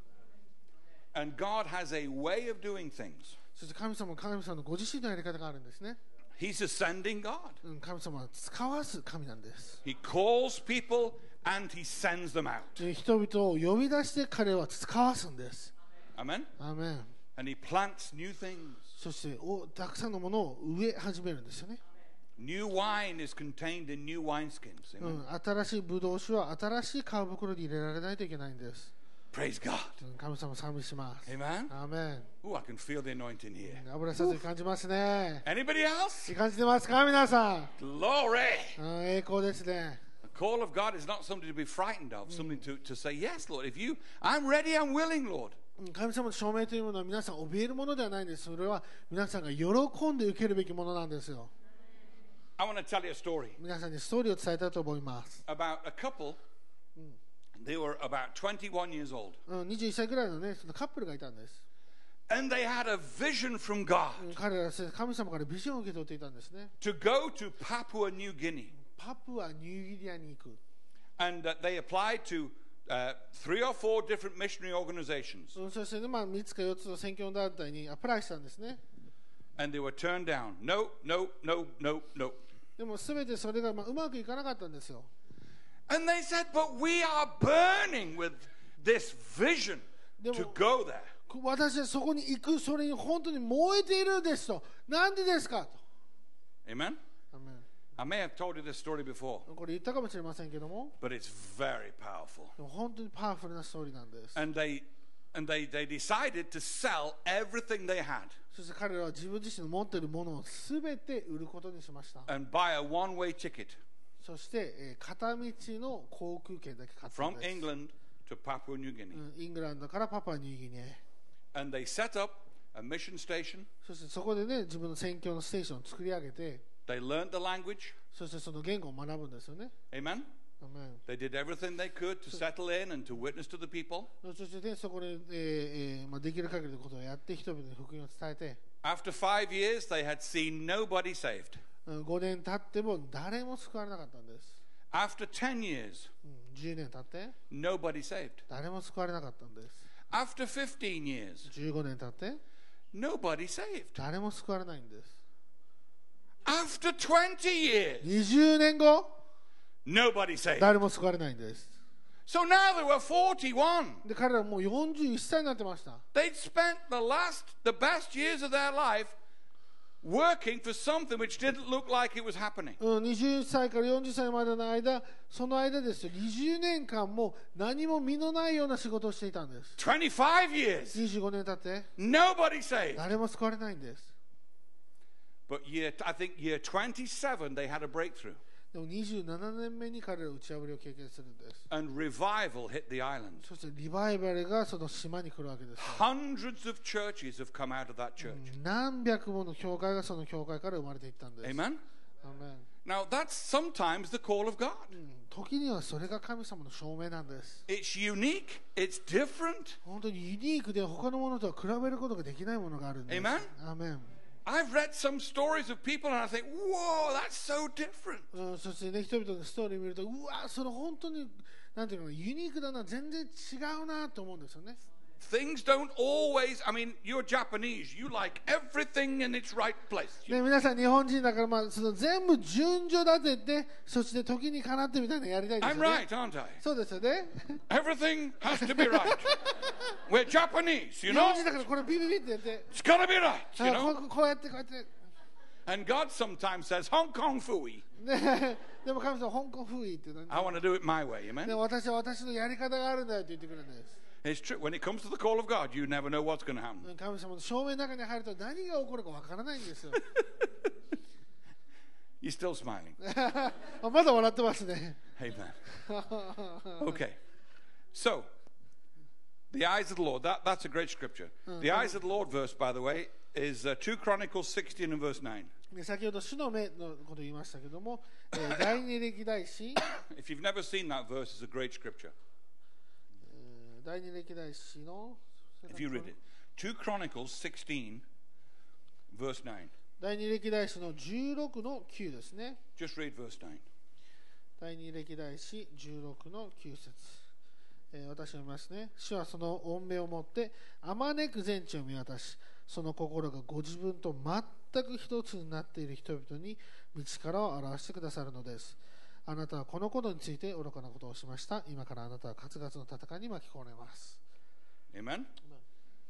And God has a way of doing things. そして神様は神様のご自身のやり方があるんですね、 He's a sending God. うん、神様は使わす神なんです He calls people and he sends them out. で人々を呼び出して彼は使わすんです Amen? アーメン And he plants new things. そしておたくさんのものを植え始めるんですよね、New wine is contained in new wineskins. う Amen? ん、新しいブドウ酒は新しい皮袋に入れられないといけないんです Praise God. うん神様賛美します Amen? アーメン Oh, I can feel the anointing here. 油さず感じますね Anybody else? 感じてますか皆さん Glory. うん栄光ですね call of God is not something to be frightened of, something to, to say, Yes, Lord. If you, I'm ready, I'm willing, Lord. うん神様の証明というものは皆さん怯えるものではないんですそれは皆さんが喜んで受けるべきものなんですよ I want to tell you a story 皆さんにストーリーを伝えたいと思います、 about a couple. They were about 21 years old. うん、21歳ぐらいのねそのカップルがいたんです、 And they had a vision from God うん彼らは神様からビジョンを受け取っていたんですね to go to Papua New Guinea. パプアニューギニアに行く And uh, they applied to uh, three or four different missionary organizations. うんそして、ねまあ、3つか4つの選挙団体にアプライしたんですね And they were turned down. No, no, no, no, no. でも全てそれがまあうまくいかなかったんですよ And they said, But we are burning with this vision to go there. 私はそこに行くそれに本当に燃えているんですとなんでですかと Amen? I may have told you this story before, これ言ったかもしれませんけども but it's very powerful. でも本当にパワフルなストーリーなんです And they and they, they decided to sell everything they had そして彼らは自分自身の持っているものを全て売ることにしました and buy a one-way ticket そして、えー片道の航空券だけ買った from んです、England to Papua New Guinea. うんイングランドからパパニューギニアへ And they set up a mission station. そしてそこでね自分の宣教のステーションを作り上げて They learned the language. そしてその言語を学ぶんですよね Amen? アメン They did everything they could to settle in and to witness to the people. そしてねそこで、えーえーまあ、できる限りのことをやって人々に福音を伝えて、 After five years, they had seen nobody saved. うん、5年経っても誰も救われなかったんです、 After 10 years, うん、10年経って nobody saved. 誰も救われなかったんです After 15 years, 15年経って nobody saved. 誰も救われないんです After 20 years, 20年後 nobody saved. 誰も救われないんです So now they were 41. で彼らはもう41歳になってました They'd spent the last, the best years of their life working for something which didn't look like it was happening. うん、20歳から40歳までの間その間ですよ20年間も何も身のないような仕事をしていたんです25 years, 25年経って nobody saved. 誰も救われないんです But year, I think year 27, they had a breakthrough. でも27年目に彼らは打ち破りを経験するんです And revival hit the island. そしてリバイバルがその島に来るわけですよ Hundreds of churches have come out of that church. 何百もの教会がその教会から生まれていったんです Amen? アメン Now, that's sometimes the call of God. うん時にはそれが神様の証明なんです It's unique, it's different. 本当にユニークで他のものとは比べることができないものがあるんです Amen? アメン I've read some stories of people and I think, whoa, that's so different. うん、そしてね、人々のストーリーを見ると、うわ、それ本当に、なんていうのかな、ユニークだな、全然違うなと思うんですよね。 Things don't always, I mean, you're Japanese, you like everything in its right place. で皆さん、日本人だから、まあ、その全部順序立てて、そして時にかなってみたいなのやりたいです I'm よね。 right, aren't I? そうですよね。 Everything has to be right. We're Japanese, 日 you 本 know? 人だから、これビビビってやって、 It's gotta be right, you あ know? こうこうやって、こうやって。 And God sometimes says, Hong Kong fooey. ね、でも神様、香港風って言う I want to do it my way, で amen? 私は私のやり方があるんだよって言ってくるんです。 It's true. When it comes to the call of God, you never know what's going to happen. 神様の正面の中に入ると何が起こるかわからないんですよ。 You're still smiling. あまだ笑ってますね。 Amen. Okay. So, the eyes of the Lord, that, that's a great scripture. The eyes of the Lord verse, by the way, is uh, 2 Chronicles 16 and verse 9. で先ほど主の目のことを言いましたけども、えー第二歴代史、 If you've never seen that verse, it's a great scripture. えー第二歴代史の If you read it. 2 Chronicles 16, verse 9. 第二歴代史の16の9ですね。Just read verse 9. 第二歴代史16の9節えー私は見ますね。主はその恩命をもって、あまねく全地を見渡し、その心がご自分と全く一つになっている人々に道からを表してくださるのです。あなたはこのことについて愚かなことをしました。今からあなたは活月の戦いに巻き込まれます。Amen?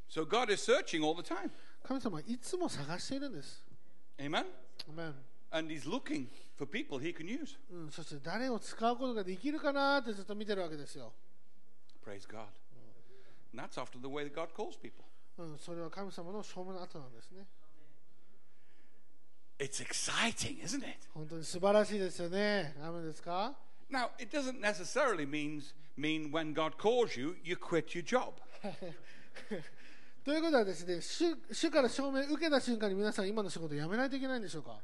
So God is searching all the time. 神様はいつも探しているんです。Amen? アメン And He's looking for people He can use. うん、そして誰を使うことができるかなってずっと見てるわけですよ。Praise God. And that's often the way that God calls people. うん、それは神様の証明の後なんですね。It's exciting, isn't it? 本当に素晴らしいですよね。アメンですか Now, it doesn't necessarily means, mean when God calls you, you quit your job. ということはですね主、主から証明を受けた瞬間に皆さん今の仕事を辞めないといけないんでしょうか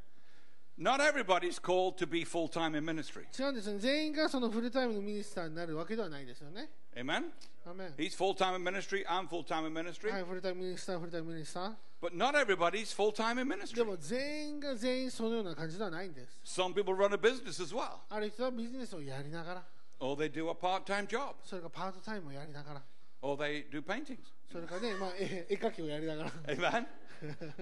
Not everybody's called to be full time in ministry. 違うんですね。全員がそのフルタイムのミニスターになるわけではないですよね。 Amen? アメン He's full time in ministry, I'm full time in ministry. はい、フルタイムミニスター、フルタイムミニスター。 But not everybody's full time in で ministry. も全員が全員そのような感じではないんです。 Some people run a business as well, ある人はビジネスをやりながら、 or they do a part time job, それからパートタイムをやりながら、 or they do paintings. それからね、まあ、絵絵描きをやりながら。Amen?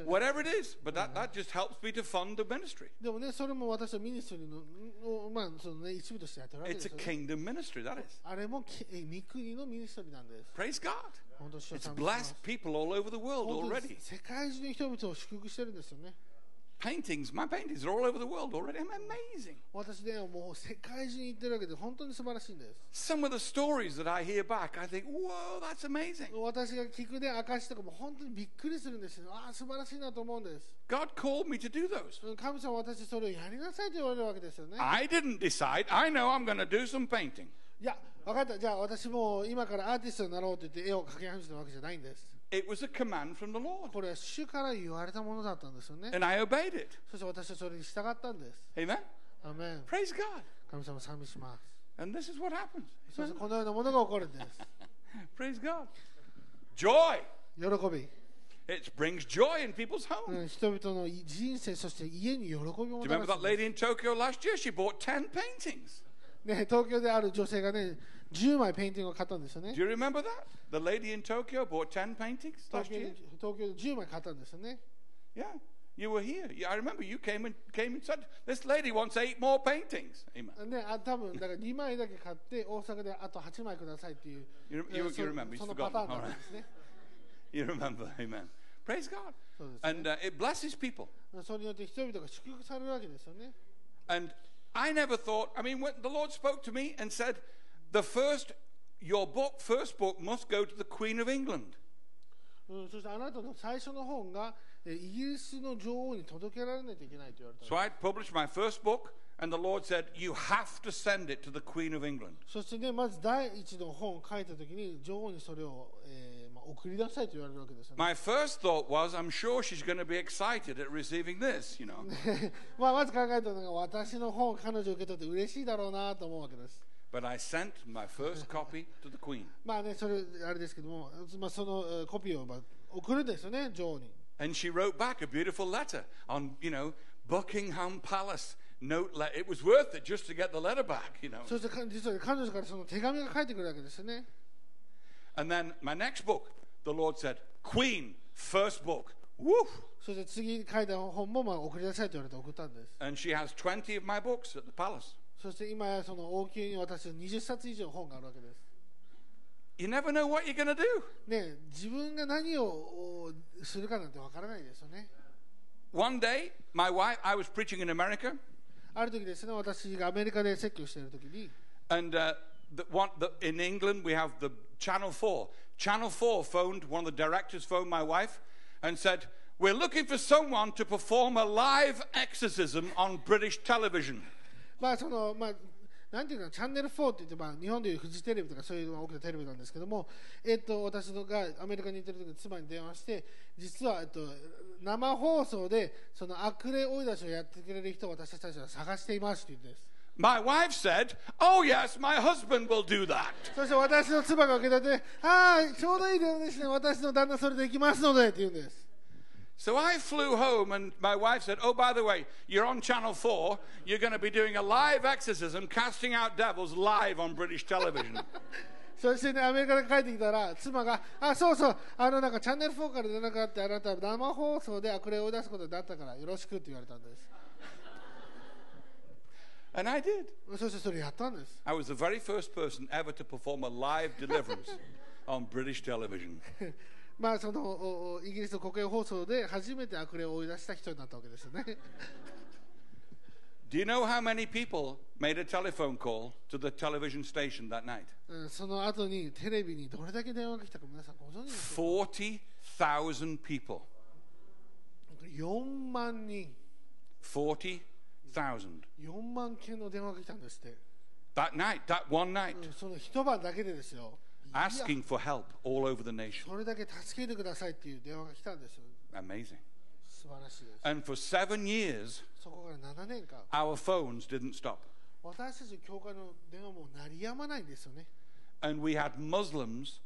Whatever it is, but that, that just helps me to fund the ministry. でもね、それも私はミニストリーのの、まあそのね、一部としてやってるわけで It's す a よ、ね。kingdom ministry, that is. あれもきえ三国のミニストリーなんです。Praise God. 本当に主を It's 賛美します blessed people all over the world 本当に already. 世界中の人々を祝福してるんですよね。Paintings, my paintings are all over the world already. I'm amazing. 私ね、もう世界中に行ってるわけで本当に素晴らしいんです。Some of the stories that I hear back, I think, whoa, that's amazing. 私が聞くね、証とかも本当にびっくりするんですよ。ああ、素晴らしいなと思うんです。God called me to do those. うん神様は私それをやりなさいと言われるわけですよね。I didn't decide. I know I'm going to do some painting. いや、分かった。じゃあ私も今からアーティストになろうと言って絵を描き始めたわけじゃないんです。It was a command from the Lord. これは主から言われたものだったんですよね。 And I obeyed it. そして私はそれに従ったんです。 Amen? アメン Praise God. 神様賛美します。 And this is what happens. そしてこのようなものが起こるんです。 Praise God. Joy. 喜び。 It brings joy in people's う homes. ん、人々の人生、そして家に喜びを Do も you た remember ら that す。 lady in Tokyo last year? She bought 10 paintings. ね、東京である女性がね、 10枚ペインティングを買ったんですよね Do。you remember that? The lady in Tokyo bought 10 paintings 東 last 京 year. で東京で10枚買ったんですよね。 Yeah. You were here. Yeah, I remember you came and came and said, "This lady wants eight more paintings." Amen. ね、あ多分だから2枚だけ買って大阪であと8枚くださいっていう You- え you- そ you remember, そ you've のパターン forgotten. なんですね。 You remember? Amen. Praise God. そうですね And uh, it blesses people. それによって人々が祝福されるわけですよね。 And I never thought. I mean, when the Lord spoke to me and said, "The first, your book, first book, must go to the Queen of England." うん、そしてあなたの最初の本がえイギリスの女王に届けられないといけないと言われた So I published my first book, and the Lord said, "You have to send it to the Queen of England." そしてね、まず第一の本を書いたときに女王にそれを、えーまあ、送り出したいと言われるわけですよね。 My first thought was, "I'm sure she's going to be excited at receiving this." You know. まあまず考えたのが私の本を彼女受け取って嬉しいだろうなと思うわけです。 But I sent my first copy to the Queen. まあね、それあれですけども、まあ、そのえーコピーをまあ送るんですよね、女王に。 And she wrote back a beautiful letter on, you know, Buckingham Palace note. Le- it was worth it just to get the letter back, you know. そしてか実は彼女からその手紙が返ってくるわけですよね。 And then my next book, the Lord said, Queen, first book. Woo! そして次書いた本もまあ送り出したいと言われて送ったんです。 And she has 20 of my books at the palace. そして今やその王宮に私は20冊以上本があるわけです。You never know what you're going to do. ね、自分が何をおするかなんてわからないですよね。One day, my wife, I was preaching in America, ある時ですね、私がアメリカで説教している時に、and uh, the, one, the, in England, we have the Channel 4. Channel 4 phoned, one of the directors phoned my wife and said, We're looking for someone to perform a live exorcism on British television. まあそのまあなんていうかなチャンネル4って言って、まあ、日本でいうフジテレビとかそういう大きなテレビなんですけども、えっと、私のがアメリカに行ってる時に妻に電話して実は、えっと、生放送でその悪霊追い出しをやってくれる人を私たちは探していますって言うんです。My wife said, Oh, yes, my husband will do that. そして私の妻が受け取って「はいちょうどいい電話ですね。私の旦那それで行きますので」って言うんです So I flew home, and my wife said, Oh, by the way, you're on Channel 4. You're going to be doing a live exorcism, casting out devils live on British television. そしてね、アメリカから帰ってきたら、妻が、あ、そうそう、あの、なんかチャンネル4から連絡があって、あなた生放送で悪霊を追い出すことになったから、よろしくって言われたんです。 And I did. そしてそれやったんです。 I was the very first person ever to perform a live deliverance on British television. まあ、そのイギリスの国営放送で初めて悪霊を追い出した人になったわけですよね。Do you know how many people made a telephone call to the television station that night? うんその後にテレビにどれだけ電話が来たか皆さんご存知ですか40,000 people. 4万人、40,000. 4万件の電話が来たんですって。That night, that one night, うんその一晩だけでですよ。いや asking for help all over the nation. それだけ助けてくださいっていう電話が来たんですよ。 Amazing. 素晴らしいです。 And for seven years, そこから7年間、 our phones didn't stop. 私たちの教会の電話も鳴りやまないんですよね。 And we had Muslims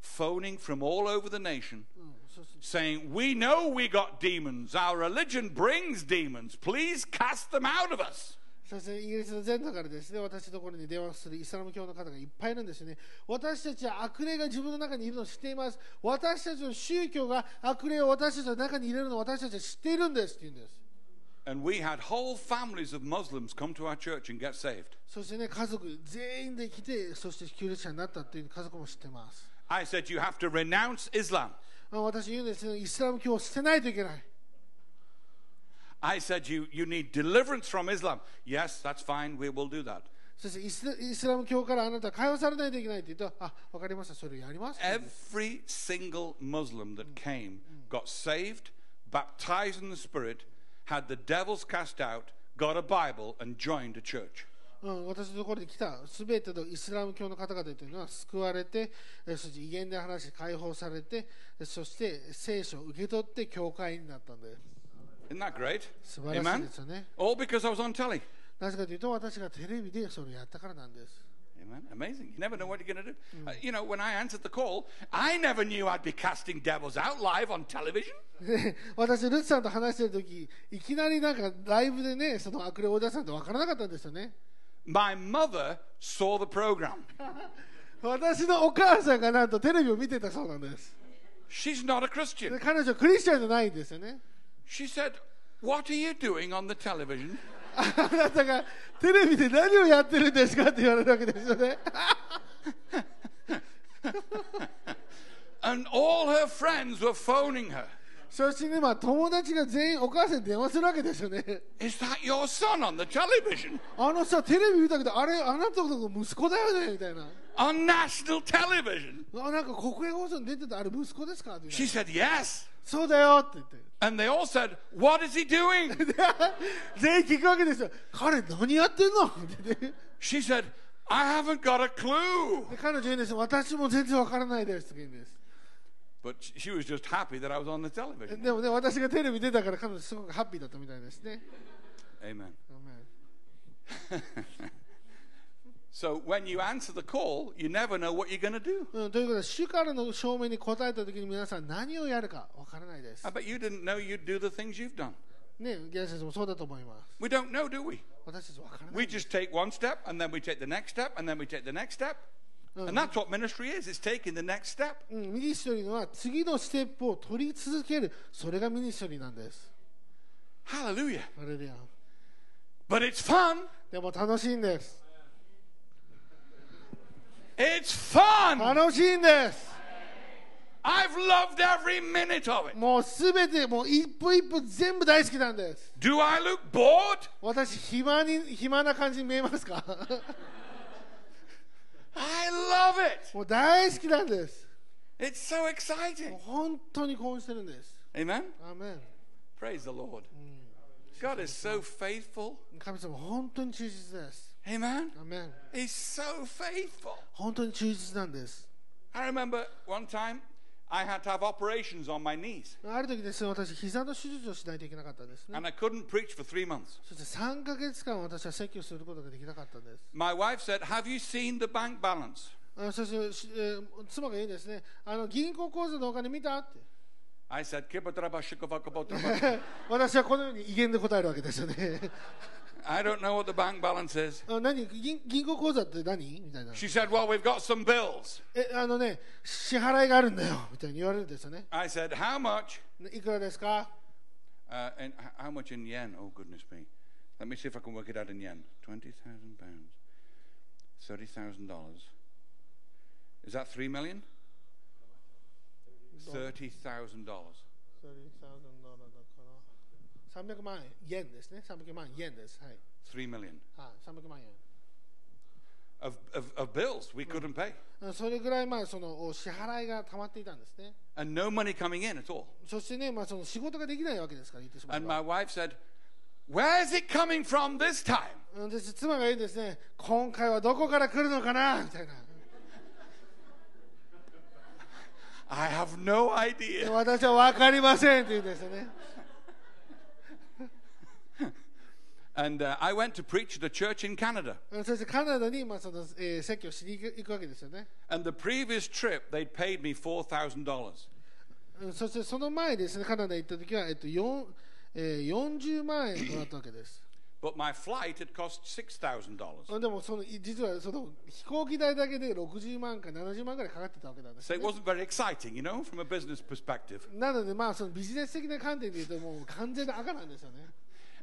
phoning from all over the nation うん、そうそう saying, We know we got demons. Our religion brings demons. Please cast them out of us. そしてイギリスの全土からですね、私のところに電話するイスラム教の方がいっぱいいるんですよね。私たちは悪霊が自分の中にいるのを知っています。私たちの宗教が悪霊を私たちの中に入れるのを私たちは知っているんですって言うんです。And we had whole families of Muslims come to our church and get saved. そしてね、家族全員で来て、そしてキリスチャンになったっていう家族も知ってます。I said, You have to renounce Islam. まあ私言うんですね、イスラム教を捨てないといけない。I said, you, you need deliverance from Islam. Yes, that's fine. We will do that. そしてイスライスラム教からあなたは解放されないといけないって言うと、あ、わかりました、それをやりますって言うんです。 Every single Muslim that came got saved, baptized in the Spirit, had the devils cast out, got a Bible, and joined a church. うん、私のところに来たすべてのイスラム教の方々というのは救われて、えそして威厳で話し解放されて、えそして聖書を受け取って教会になったんです。 Isn't that great? 素晴らしい Amen? ですよね。 All because I was on telly. なぜかというと、私がテレビでそれをやったからなんです。 Amen. Amazing. You never know what you're going to do. Uh, you know, when I answered the call, I never knew I'd be casting devils out live on television. で私、ルツさんと話してるとき、いきなりなんかライブでね、その悪霊を追い出さんと分からなかったんですよね。 My mother saw the program. 私のお母さんがなんとテレビを見てたそうなんです。 She's not a で Christian. 彼女、クリスチャンじゃないんですよね。 She said, What are you doing on the television? あなたがテレビで何をやってるんですかって言われるわけですよね。And all her friends were phoning her. そしてね、まあ、友達が全員お母さんに電話するわけですよね。Is that your son on the television? あのさ、テレビ見たけど、あれ、あなたの息子だよねみたいな。On national television? あなんか国営放送に出てたあれ息子ですかって言う She said, Yes. そうだよって言って。And they all said, What is he doing? で全員聞くわけですよ。彼何やってんの。She said, I haven't got a clue. で彼女言うんですよ。私も全然わからないです言うんです。But she was just happy that I was on the television. でもね、私がテレビ出たから彼女すごくハッピーだったみたいですね。Amen. アメン So when you answer the call, you never know what you're going to do. うん、ということで、主からの証明に答えたときに皆さん何をやるかわからないです I。bet you didn't know you'd do the things you've done. ね、ギャ先生もそうだと思います。 We don't know, do we? 私たちわからない We。just take one step and then we take the next step and then we take the next step. And that's what ministry is. It's taking the next step. うん、ミニストリーは次のステップを取り続ける。それがミニストリーなんです。 Hallelujah. あれでや。 But it's fun. でも楽しいんです。 It's fun. 楽しいんです。 I've loved every minute of it. もうすべて、もう一歩一歩全部大好きなんです。 Do I look bored? 私、暇に、暇な感じに見えますか I love it. もう大好きなんです。 It's so もう exciting. 本当に興奮してるんです。 Amen. アーメン Praise the Lord. God is so faithful. 神様、本当に忠実です。 Amen. アーメン He's so faithful. 本当に忠実なんです。I remember one time I had to have operations on my knees ある時ですね、私、膝の手術をしないといけなかったんですね and。I couldn't preach for three months. そして3ヶ月間私は説教することができなかったんです。My wife said, Have you seen the bank balance? あそして、しえー妻が言うんですね、あの銀行口座のお金見たって。I said. 私はこのように威厳で答えるわけですよね I don't know what the bank balance is. あ何銀銀行口座って何みたいな She said, Well, we've got some bills. えあのね支払いがあるんだよみたいに言われるんですよね I said, How much? いくらですか Uh, and h- how much in yen? Oh, goodness me. Let me see if I can work it out in yen. 20,000 pounds. $30,000. Is that 3 million? $30,000. 300万円ですね。300万円です。はい、3 million. はい、300万円。Of, of, of bills we couldn't pay. あそれぐらいまあそのお支払いが溜まっていたんですね。And no money coming in at all. そしてね、まあ、その仕事ができないわけですから言ってしまえ And ば my wife said, Where's it coming from this time? うん。で妻が言うんですね。今回はどこから来るのかなみたいな。I have no で idea. 私は分かりませんって言うんですよね And uh, I went to preach at a church in Canada. うんそしてカナダに、まあそのえー説教しに行く行くわけですよね And the previous trip, they'd paid me $4,000. うんそしてその前ですねカナダ行った時は、えっと4えー、40万円もらったわけです、 But my flight had cost $6,000. うんでもそのい実はその飛行機代だけで60万か70万ぐらいかかってたわけなんです So よ it ね、 wasn't very exciting, you know, from a business perspective. なのでまあそのビジネス的な観点で言うともう完全な赤なんですよね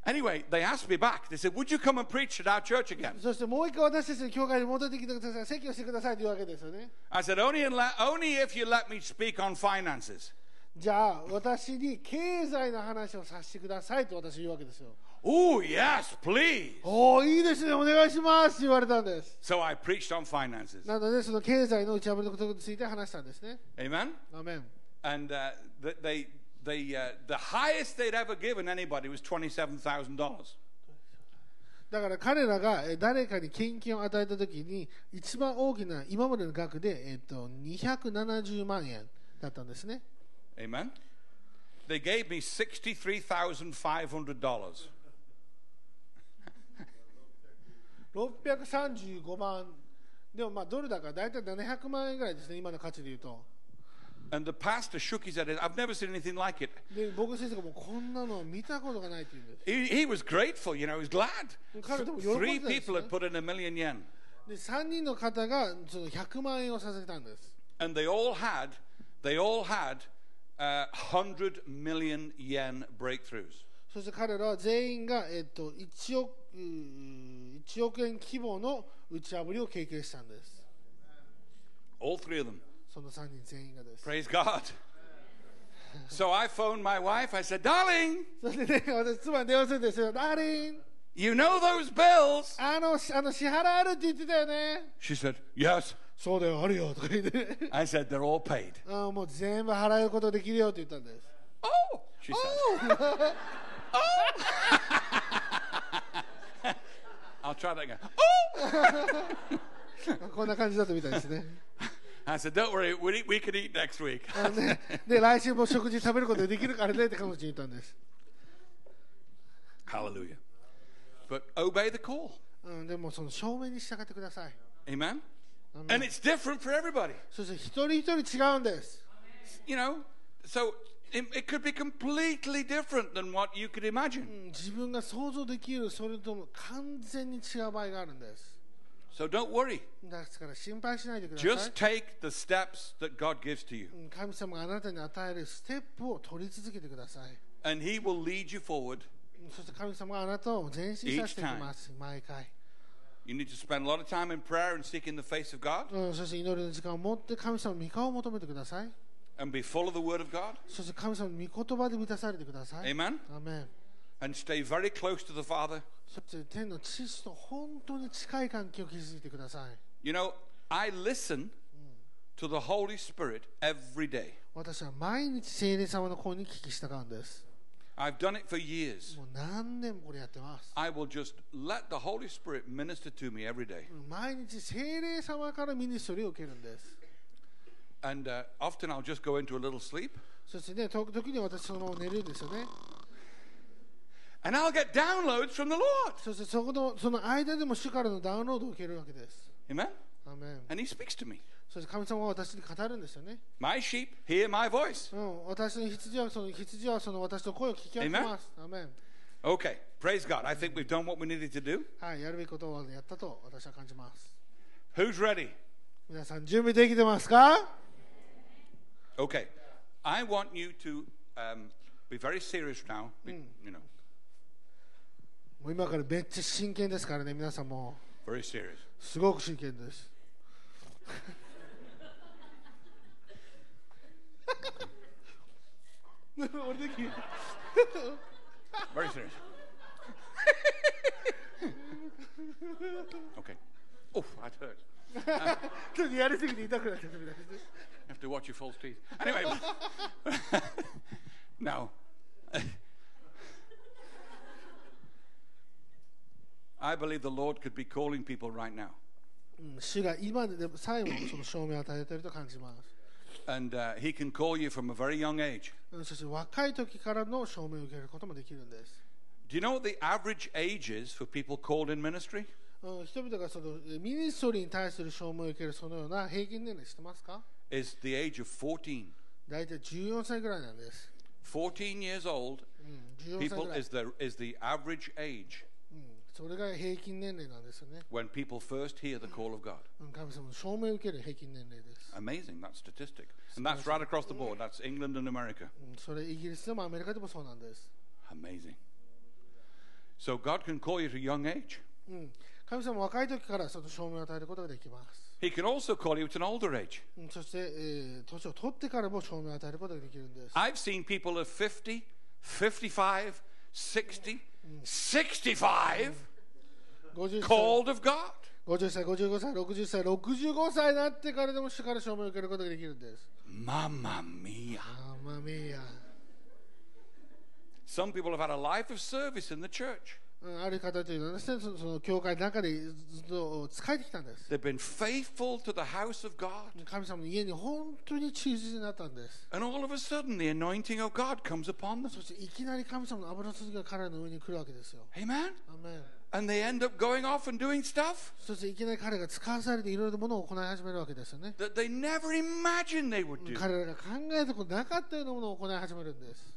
Anyway, they asked me back. They said, Would you come and preach at our church again? そしてもう一回私たちの教会に戻ってきてください説教してくださいというわけですよね I said, Only, in le- only if you let me speak on finances. じゃあ私に経済の話をさせてくださいと私言うわけですよ Oh, yes, please. おおいいですねお願いしますって言われたんです So I preached on finances. なのでその経済の打ち破りのことについて話したんですね Amen? アメン And uh, th- they, they, uh, the highest they'd ever given anybody was $27,000. だから彼らがえー誰かに献金を与えたときに一番大きな今までの額で、えっと270万円だったんですね Amen? They gave me $63,500. 635 万でもまあドルだから大体700万円ぐらいですね今の価値で言うと And the pastor shook his head. I've never seen anything like it. で僕先生がもうこんなの見たことがないって言うんです He, he was grateful, you know, he was glad.彼でも喜んで Three たんですね。 people had put in a million yen. で3人の方がその100万円をさせたんです And they all had, they all had uh, 100 million yen breakthroughs. そして彼らは全員が、えっと、1, 億うー1億円規模の打ち破りを経験したんです All three of them. その3人全員がです Praise God. So I phoned my wife. I said, Darling, それでね私妻に電話するんですよダーリン you know those bills? あのしあの支払いあるって言ってたよね She said, Yes. そうだよあるよとか言って、 I said, They're all paid. あもう全部払えることできるよって言ったんです Oh, she said. I'll try that again. Oh! こんな感じだったみたいですね I said, Don't worry, we, we can eat next week. あのねで来週も食事食べることできるからねって彼女に言ったんです、 Hallelujah. But obey the call. うん、でもその証明に従ってください Amen? And it's different for everybody. そして一人一人違うんです You know, so it, it could be completely different than what you could imagine. うん自分が想像できるそれとも完全に違う場合があるんです So don't worry. ですから心配しないでください Just take the steps that God gives to you, うん神様があなたに与えるステップを取り続けてください and He will lead you forward. うんそして神様があなたを前進させていきます毎回、 You need to spend a lot of time in prayer and seeking the face of God, うん、そして祈りの時間を持って神様の御顔を求めてください and be full of the Word of God. そして神様の御言葉で満たされてください Amen? アーメン And stay very close to the Father. そして天の父と本当に近い関係を築いてください You know, I listen to the Holy Spirit every day. 私は毎日聖霊様の声に聞き従うんです I've done it for years. もう何年もこれやってます I will just let the Holy Spirit minister to me every day. うん毎日聖霊様からミニストリーを受けるんです And uh, often I'll just go into a little sleep そしてねと時に私そのまま寝るんですよね And I'll get downloads from the Lord. そしてそこのその間でも主からのダウンロードを受けるわけです。Amen? Amen. And He speaks to me. そして神様は私に語るんですよね。My sheep hear my voice. うん、私の羊はその羊はその私の声を聞き分けます。Amen? Amen. Okay, praise God. I think we've done what we needed to do. はい、やるべきことをやったと私は感じます。Who's ready? 皆さん準備できてますか Okay, I want you to、um, be very serious now. Be, hmm. you know. もう今からめっちゃ真剣ですからね、皆さんも very serious. すごく真剣です。 俺できる Very serious. okay. Oh, that hurt. ちょっとやりすぎて痛くなっちゃったみたいです。 You have to watch your false teeth. Anyway, now, I believe the Lord could be calling people right now. うん主が今でもさえもその証明を与えていると感じます。 And uh, He can call you from a very young age. うんそして若い時からの証明を受けることもできるんです。 Do you know what the average age is for people called in ministry? うん人々がそのえミニストリーに対する証明を受けるそのような平均年齢知ってますか Is the age of 14. 大体14歳ぐらいなんです。 14 years old, うん、14歳 people ぐらい is the, is the average age うん、 それが平均年齢なんですよね。 when people first hear the call of God. うん神様の証明を受ける平均年齢です。 Amazing, that statistic. And that's right across the board. That's England and America. うんそれイギリスでもアメリカでもそうなんです。 Amazing. So God can call you to a young age. うん、神様は若い時からその証明を与えることができます。 He can also call you to an older age. うんそして、えー年を取ってからも証明を与えることができるんです。 I've seen people of 50, 55, 60, 65 50歳 called of God. 50歳、55歳、60歳、65歳になってからでも主から証明を受けることができるんです。 Mamma mia. あーまあみや。 Some people have had a life of service in the church. ある方というのは、ね、その教会の中でずっと使えてきたんです。Been faithful to the house of God. 神様の家に本当に忠実になったんです。そしていきなり神様の油の注ぎが彼らの上に来るわけですよ。神様の油の注ぎが彼らの上に来るわけですよ。神様の油の注ぎが彼らの上に来るわけですよ。神様の油の注ぎが彼らの上に来るわけですよ。るわけですよ。That they never imagined they would do. 彼らが考えたことなかったようなものを行い始めるんです。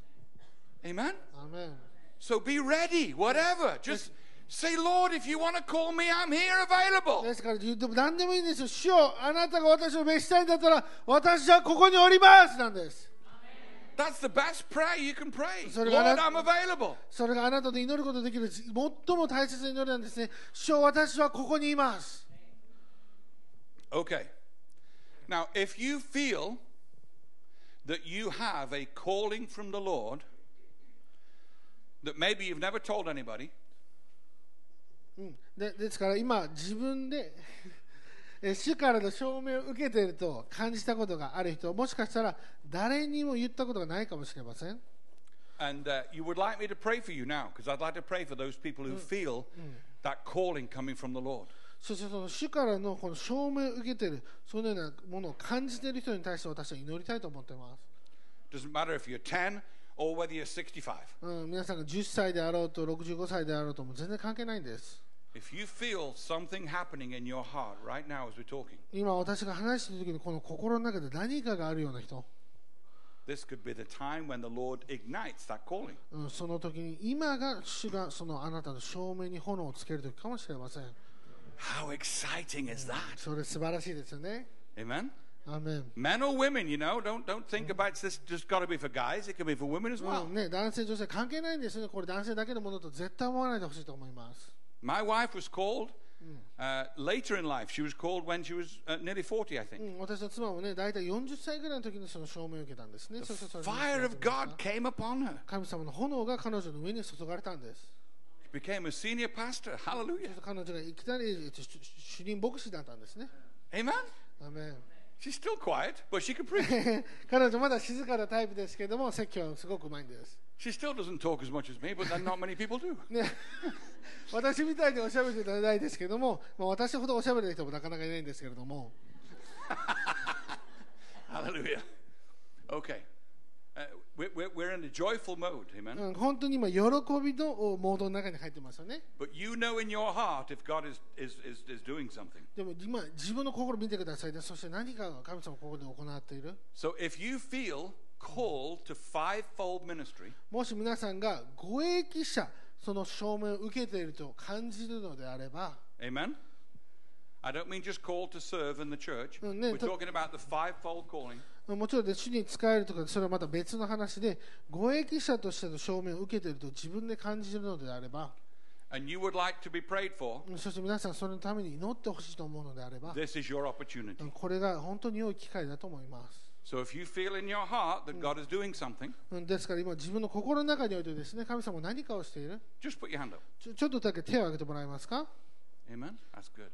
Amen? Amen. So be ready, whatever. Just say, Lord, if you want to call me, I'm here available. ですから言っても何でもいいんですよ。主よあなたが私を召したいんだったら私はここにおりますなんです。 That's the best prayer you can pray. So Lord, God- I'm available. それがあなたと祈ることができる最も大切な祈りなんですね。主よ私はここにいます。 Okay. Now, if you feel that you have a calling from the Lord that maybe you've never told anybody, うん、でですから今自分でえ主からの証明を受けていると感じたことがある人もしかしたら誰にも言ったことがないかもしれません and uh, you would like me to pray for you now, because I'd like to pray for those people who feel that calling coming from the Lord. そしてその主からのこの証明を受けているそのようなものを感じている人に対して私は祈りたいと思っています、Doesn't matter if you're 10皆さんが10歳であろうと65歳であろうとも全然関係ないんです。今私が話している時にこの心の中で何かがあるような人。その時に今が主がそのあなたの照明に炎をつける時かもしれません。それ素晴らしいですよね。Amen. Men or women, you know, don't don't think about it's this just got to be for guys. It can be for women as well. うんね、男性女性関係ないんですよね。これ男性だけのものと絶対思わないでほしいと思います。My wife was called. Uh, later in life, she was called when she was uh, nearly 40, I think. The fire of God came upon her. She became a senior pastor. Hallelujah. Amen. Amen. 彼女まだ静かなタイプですけども、説教はすごくうまいんです。私みたいにおしゃべりじゃないですけども、私ほどおしゃべりの人もなかなかいないんですけれども。オッケー Uh, we're, we're, we're in a joyful mode, amen? うん、本当に今、喜びのおモードの中に入ってますよね。 But you know in your heart if God is, is, is, is doing something. でも今、自分の心を見てくださいね。そして何かが神様のここで行っている。 So if you feel called to fivefold ministry, もし皆さんが護益者、その証明を受けていると感じるのであれば、 amen? I don't mean just called to serve in the church. No, no, We're to- talking about the fivefold calling. もちろん、ね、主に使えるとか、それはまた別の話で、護益者としての証明を受けていると自分で感じるのであれば、And you would like to be prayed for, そして皆さんそれのために祈ってほしいと思うのであれば、this is your opportunity. これが本当に良い機会だと思います。So if you feel in your heart that God is doing something, うんですから今自分の心の中においてですね、神様何かをしている？just put your hand up. ちょちょっとだけ手を挙げてもらえますか？Amen? That's good.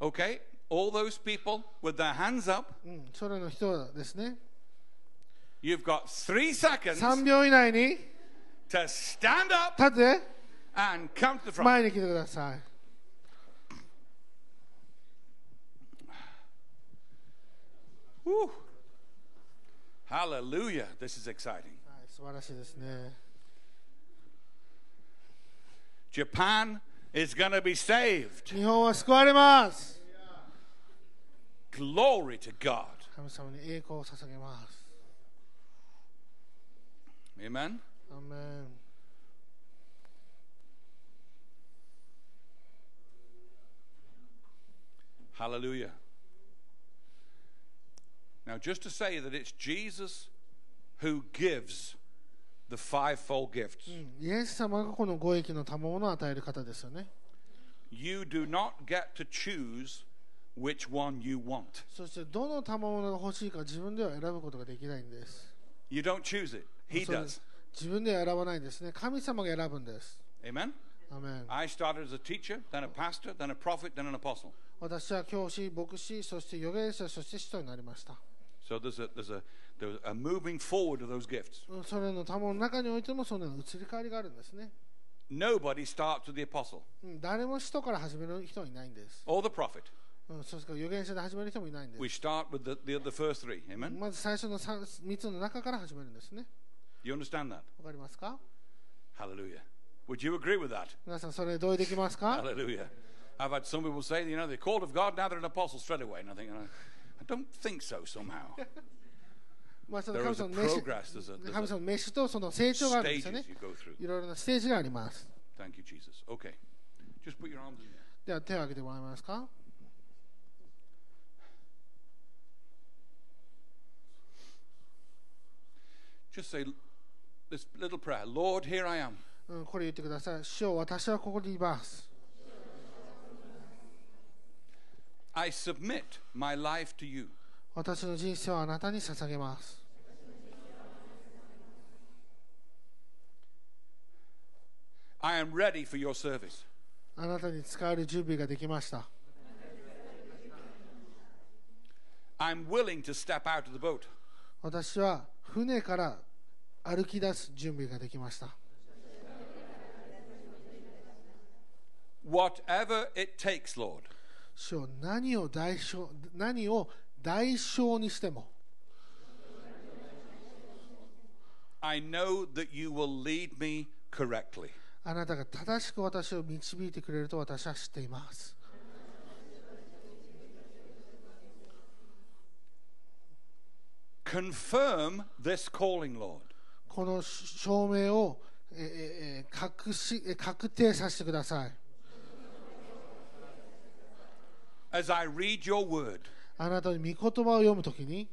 Okay, all those people with their hands up, うん、それの人はですね、 you've got three seconds 3秒以内に to stand up 立って and come to the front. 前に来てください。 Whew. Hallelujah. This is exciting. はい、素晴らしいですね。 Japan is going to be saved. 日本は救われます。 Glory to God. 神様に栄光を捧げます。 Amen. アーメン Hallelujah. Now, just to say that it's Jesus who gives the fivefold gifts. イエス様がこの護益の賜物を与える方ですよね。 You do not get to choose which one you want. そしてどの賜物が欲しいか自分では選ぶことができないんです。You don't choose it, He そう does. 自分では選ばないんですね。神様が選ぶんです。Amen. アーメン I started as a teacher, then a pastor, then a prophet, then an apostle. 私は教師、牧師、そして預言者、そして使徒になりました。So there's a there's a there's a moving forward of those gifts. うんそれの賜物の中においてもその移り変わりがあるんですね。Nobody starts with the apostle うん誰も使徒から始める人はいないんです。or the prophet. うん、それから預言者で始める人もいないんで We す。start with the, the, the first three. Amen. まず最初の 3, 三つの中から始めるんですね。You understand that? わかりますか Hallelujah. Would you agree with that? 皆さん、それ同意できますか Hallelujah. I've had some people say, you know, they're called of God, now they're an apostle straight away. And I think, uh, I don't think so somehow. まあ、その There 神 is a 様の召し progress, there's a, 神 there's 様の召しとその成長があるんですよ a ね stages。you go through. いろいろなステージがあります。Thank you, Jesus. Okay. Just put your arms in there. では手を挙げてもらえますか Just say this little prayer Lord, here I am. うん、これ言ってください。主よ私はここにいます。 I submit my life to you. 私の人生をあなたに捧げます。 I am ready for your service. あなたに使える準備ができました。 I'm willing to step out of the boat. 私は 船から歩き出す準備ができました。Whatever it takes, Lord, 主よ何を代償何を代償にしても I know that you will lead me correctly. あなたが正しく私を導いてくれると私は知っています。Confirm this calling, Lord. この証明を、えーえー確しえー確定させてください。As I read your word, あなたの御言葉を読むときに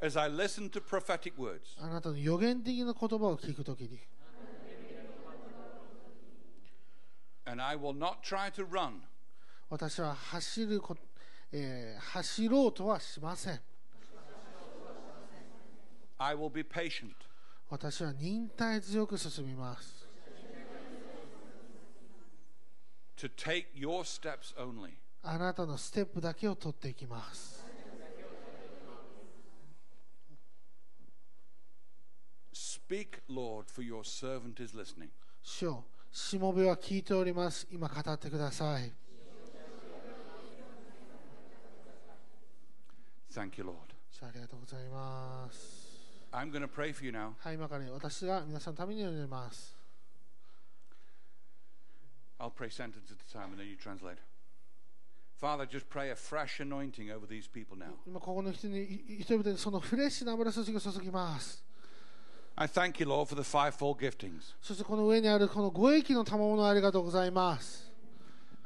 as I listen to prophetic words, あなたの予言的な言葉を聞くときに and I will not try to run, 私は走るこ、えー走ろうとはしません。I will be patient. 私は忍耐強く進みます。to take your steps only. あなたのステップだけを取っていきます。Speak, Lord, for your servant is listening. 主よしもべは聞いております。今語ってください。Thank you, Lord. ありがとうございます。I'm going to pray for you now. はい、今から私が皆さんのために祈ります。I'll pray sentence at a time and then you translate. Father, just pray a fresh anointing over these people now. 今ここの人にい人々にそのフレッシュな油注ぎを注ぎます。I thank you, Lord, for the fivefold giftings. そしてこの上にあるこの五益の賜物ありがとうございます。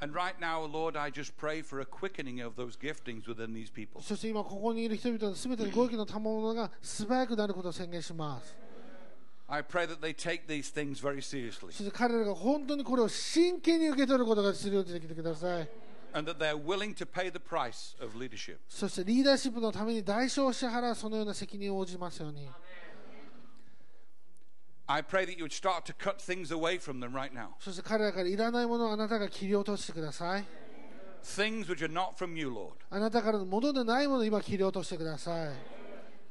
And right now, Lord, I just pray for a quickening of those giftings within these people. そして今ここにいる人々のすべての五益の賜物が素早くなることを宣言します。 I pray that they take these things very seriously そして彼らが本当にこれを真剣に受け取ることがするようにできてください。 and that they're willing to pay the price of leadership. そしてリーダーシップのために代償を支払うそのような責任を応じますように。 I pray that you would start to cut things away from them right now. そして彼らからいらないものをあなたが切り落としてください。 Things which are not from you, Lord. あなたからのものでないものを今切り落としてください。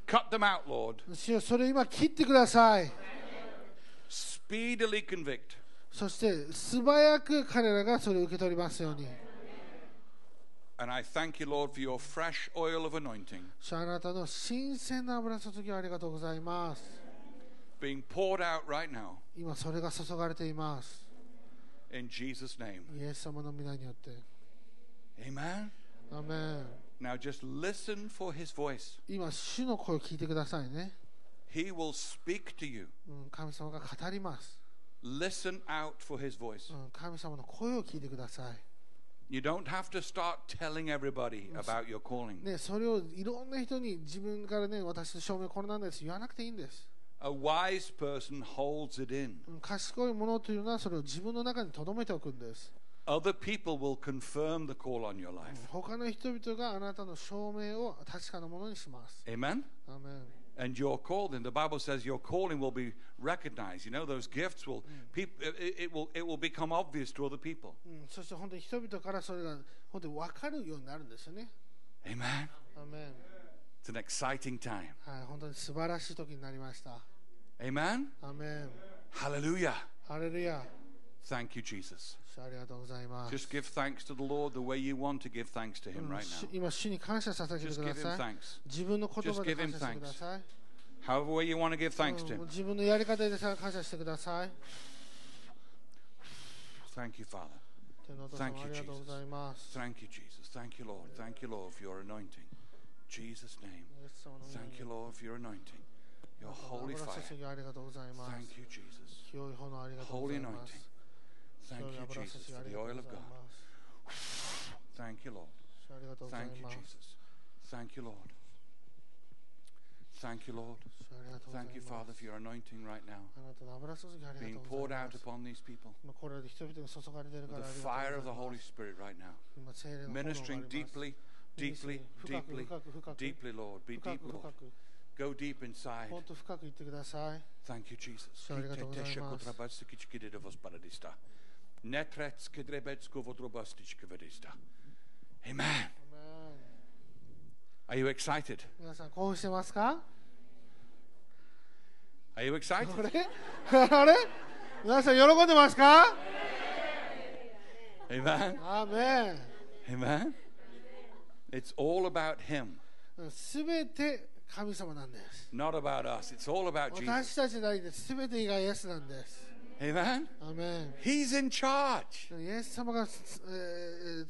Cut them out, Lord. 主よそれを今切ってください。 Speedily convict. そして素早く彼らがそれを受け取りますように。 And I thank you, Lord, for your fresh oil of anointing 主あなたの新鮮な油注ぎをありがとうございます。 being poured out right now 今それが注がれています。 in Jesus' name. イエス様の皆によって。 Amen. アーメン Now just listen for his voice. 今、主の声を聞いてくださいね。 He will speak to you. うん、神様が語ります、 Listen out for his voice. うん。神様の声を聞いてください。 You don't have to start telling everybody about your calling. ね、それをいろんな人に自分からね、私の証明これなんです。言わなくていいんです。 A wise person holds it in. うん賢いものというのはそれを自分の中に留めておくんです。 Other people will confirm the call on your life. 他の人々があなたの証明を確かなものにします。 Amen? アーメン And your calling, the Bible says your calling will be recognized. You know, those gifts will, peop, it, it will, it will become obvious to other people. うん、そして本当に人々からそれが本当に分かるようになるんですよね。 Amen? アーメン It's an exciting time. はい、本当に素晴らしい時になりました。 Amen? アーメン Hallelujah. ハレルヤ Thank you, Jesus. 主ありがとうございます。 Just give thanks to the Lord the way you want to give thanks to う Him ん right 主 now. 今、主に感謝させて Just く give だ Him さい。 thanks. 自分の言葉 Just で give him 感謝してください。 However way you want to give thanks to うん Him. 自分のやり方で感謝してください。 Thank you, Father. 天のお父様 Thank you, ありがとうございます。 Thank you, Jesus. Thank you, Lord. Thank you, Lord, for your anointing. Jesus' name. Thank you, Lord, for your anointing, your holy fire. Thank you, Jesus. Holy anointing. Thank you, Jesus, for the oil of God. Thank you, Lord. Thank you, Jesus. Thank you, Lord. Thank you, Lord. Thank you, Father, for your anointing right now being poured out upon these people. The fire of the Holy Spirit right now, ministering deeply deeply, 深く deeply, 深く深く deeply, Lord. Be 深 deep, く Lord. 深く Go deep inside. もっと深く言ってください。 Thank you, Jesus. ありがとうございます Amen. アメン Are you excited? 皆さん興奮してますか Are you あ excited? れあれ皆さん喜んでますか Amen. アーメン Amen. It's all about Him, すべて神様なんです。not about us. It's all about Jesus. 私たちなりです。すべて以外イエスなんです。Amen? アーメン He's in charge. イエス様が、え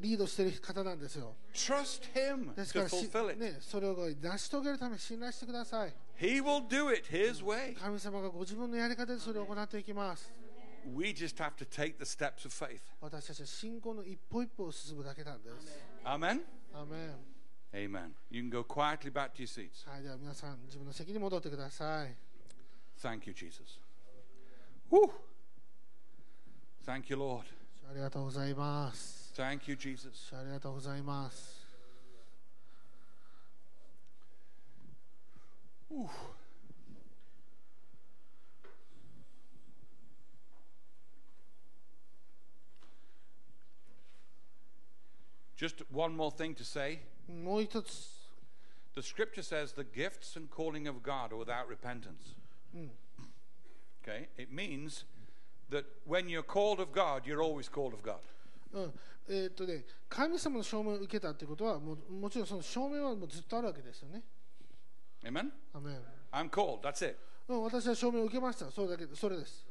リードしている方なんですよ。Trust Him ですか to らし、fulfill it. ね、それを成し遂げるために信頼してください。He will do it His way. 神様がご自分のやり方でそれを行っていきます。We just have to take the steps of faith. 私たちは信仰の一歩一歩を進むだけなんです。 Amen. アーメン Amen. You can go quietly back to your seats. はい、では皆さん、自分の席に戻ってください。 Thank you, Jesus. Woo. Thank you, Lord. ありがとうございます。 Thank you, Jesus. ありがとうございます。 Just one more thing to say. もう一つ、 The scripture says the gifts and calling of God are without repentance. Okay? It means that when you're called of God, you're always called of God. うん、 えーっとね、神様の証明を受けたってことはもうもちろんその証明はもうずっとあるわけですよね。 Amen? アメン I'm called. That's it. うん、私は証明を受けました。それだけそれです。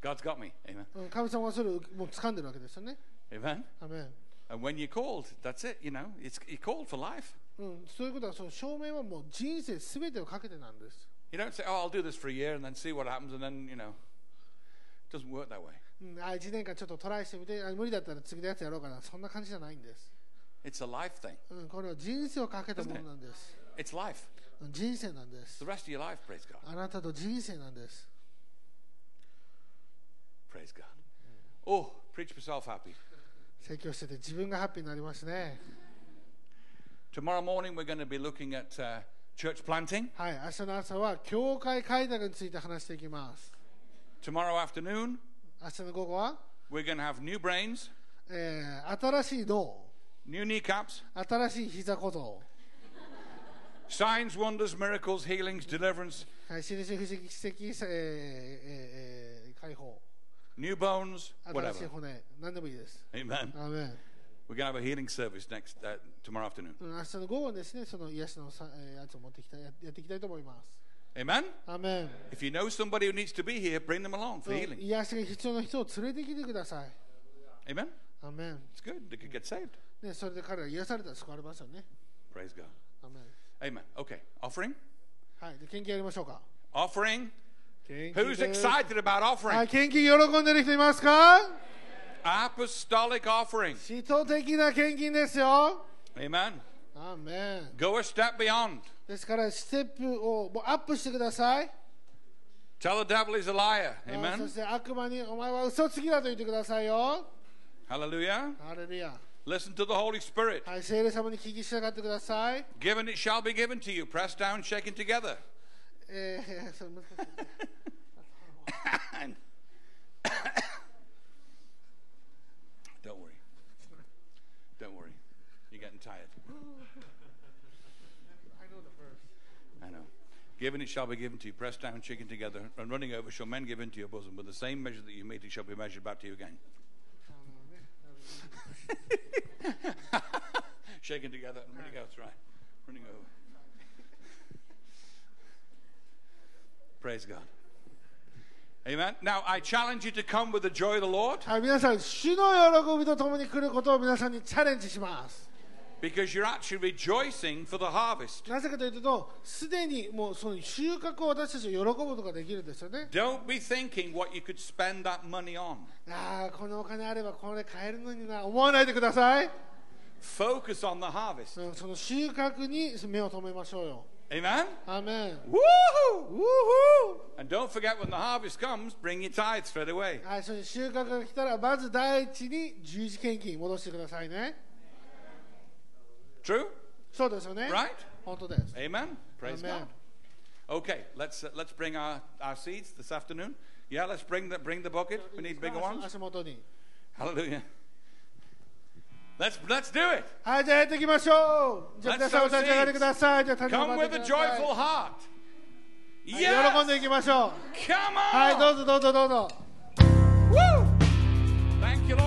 God's got me. Amen. うん、神様はそれをもう掴んでるわけですよね。 Amen. アメン And when you're called, that's it. You know, it's, you're called for life. うん、そういうことはその証明はもう人生すべてをかけてなんです。 You don't say, oh, I'll do this for a year and then see what happens, and then, you know, it doesn't work that way. うん、あ1年間ちょっとトライしてみてあ無理だったら次のやつやろうかなそんな感じじゃないんです、 It's a life thing. うん、これは人生をかけたものなんです、 It's life. うん人生なんです The rest of your life, praise God. あなたと人生なんです Praise God. Oh, preach yourself happy. 説教してて自分がハッピーになりますね Tomorrow morning, we're going to be looking at uh, church planting. はい明日の朝は教会開拓について話していきます Tomorrow afternoon, 明日の午後は、we're going to have new brains, えー新しい脳 new kneecaps, 新しい膝小僧 signs, wonders, miracles, healings, deliverance, はい印不思議奇跡、えーえーえー解放 new bones, 新しい whatever. 骨何でもいいです Amen. アーメン We're going to have a healing service next uh, tomorrow afternoon. うん明日の午後ですねその癒しのさ、えーやつを持ってきたややっていきたいと思います Amen. アーメン If you know somebody who needs to be here, bring them along for うん healing. 癒しが必要な人を連れてきてください。 Amen. アーメン。 It's good. They could get saved. ね、それで彼ら癒されたら救われますよね。 Praise God. アーメン。 Amen. Okay. Offering. はい、で献金やりましょうか。 Offering. 献金 Who's です excited about は offering? い、献金喜んでる人いますか Apostolic offering. 使徒的な献金ですよ。 Amen. アーメン。 Go a step beyond. ですから、ステップをもうアップしてください。 Tell the devil he's a liar. あそ Amen. して悪魔にお前は嘘つきだと言ってくださいよ。 Hallelujah. ハレルヤ。 Listen to the Holy Spirit. はい、聖霊様に聞き従ってください。 Given it shall be given to you. Pressed down, shaken together. えー、それ難しい And- Don't worry. Don't worry. You're getting tired. I know. Given it shall be given to you, pressed down, shaken together, and running over shall men give into your bosom. With the same measure that you mete, it shall be measured back to you again. shaken together and running over. That's right. Running over. Praise God. Amen. Now, I challenge you to come with the joy of the Lord はい、皆さん、主の喜びとともに来ることを皆さんにチャレンジします。because you're actually rejoicing for the harvest. なぜかというと、すでにもうその収穫を私たち喜ぶことができるんですよね。Don't be thinking what you could spend that money on. ああ、このお金あればこれ買えるのにな、思わないでください。Focus on the harvest. うんその収穫に目を留めましょうよ。Amen? Amen. Woohoo! Woohoo! And don't forget when the harvest comes, bring your tithes straight away. はい、そして収穫が来たら、まず第一に十字献金戻してくださいね。True? そうですよね。Right? 本当です。Amen? Praise Amen. God. Okay, let's, uh, let's bring our, our seeds this afternoon. Yeah, let's bring the, bring the bucket. We need bigger ones. Hallelujah. Let's, let's do it. はい、じゃあやっていきましょう。じゃあ皆さんお立ち上がりください。じゃあ立ち上がください。喜んでいきましょう。はい、どうぞどうぞどうぞ。Woo! Thank you, Lord.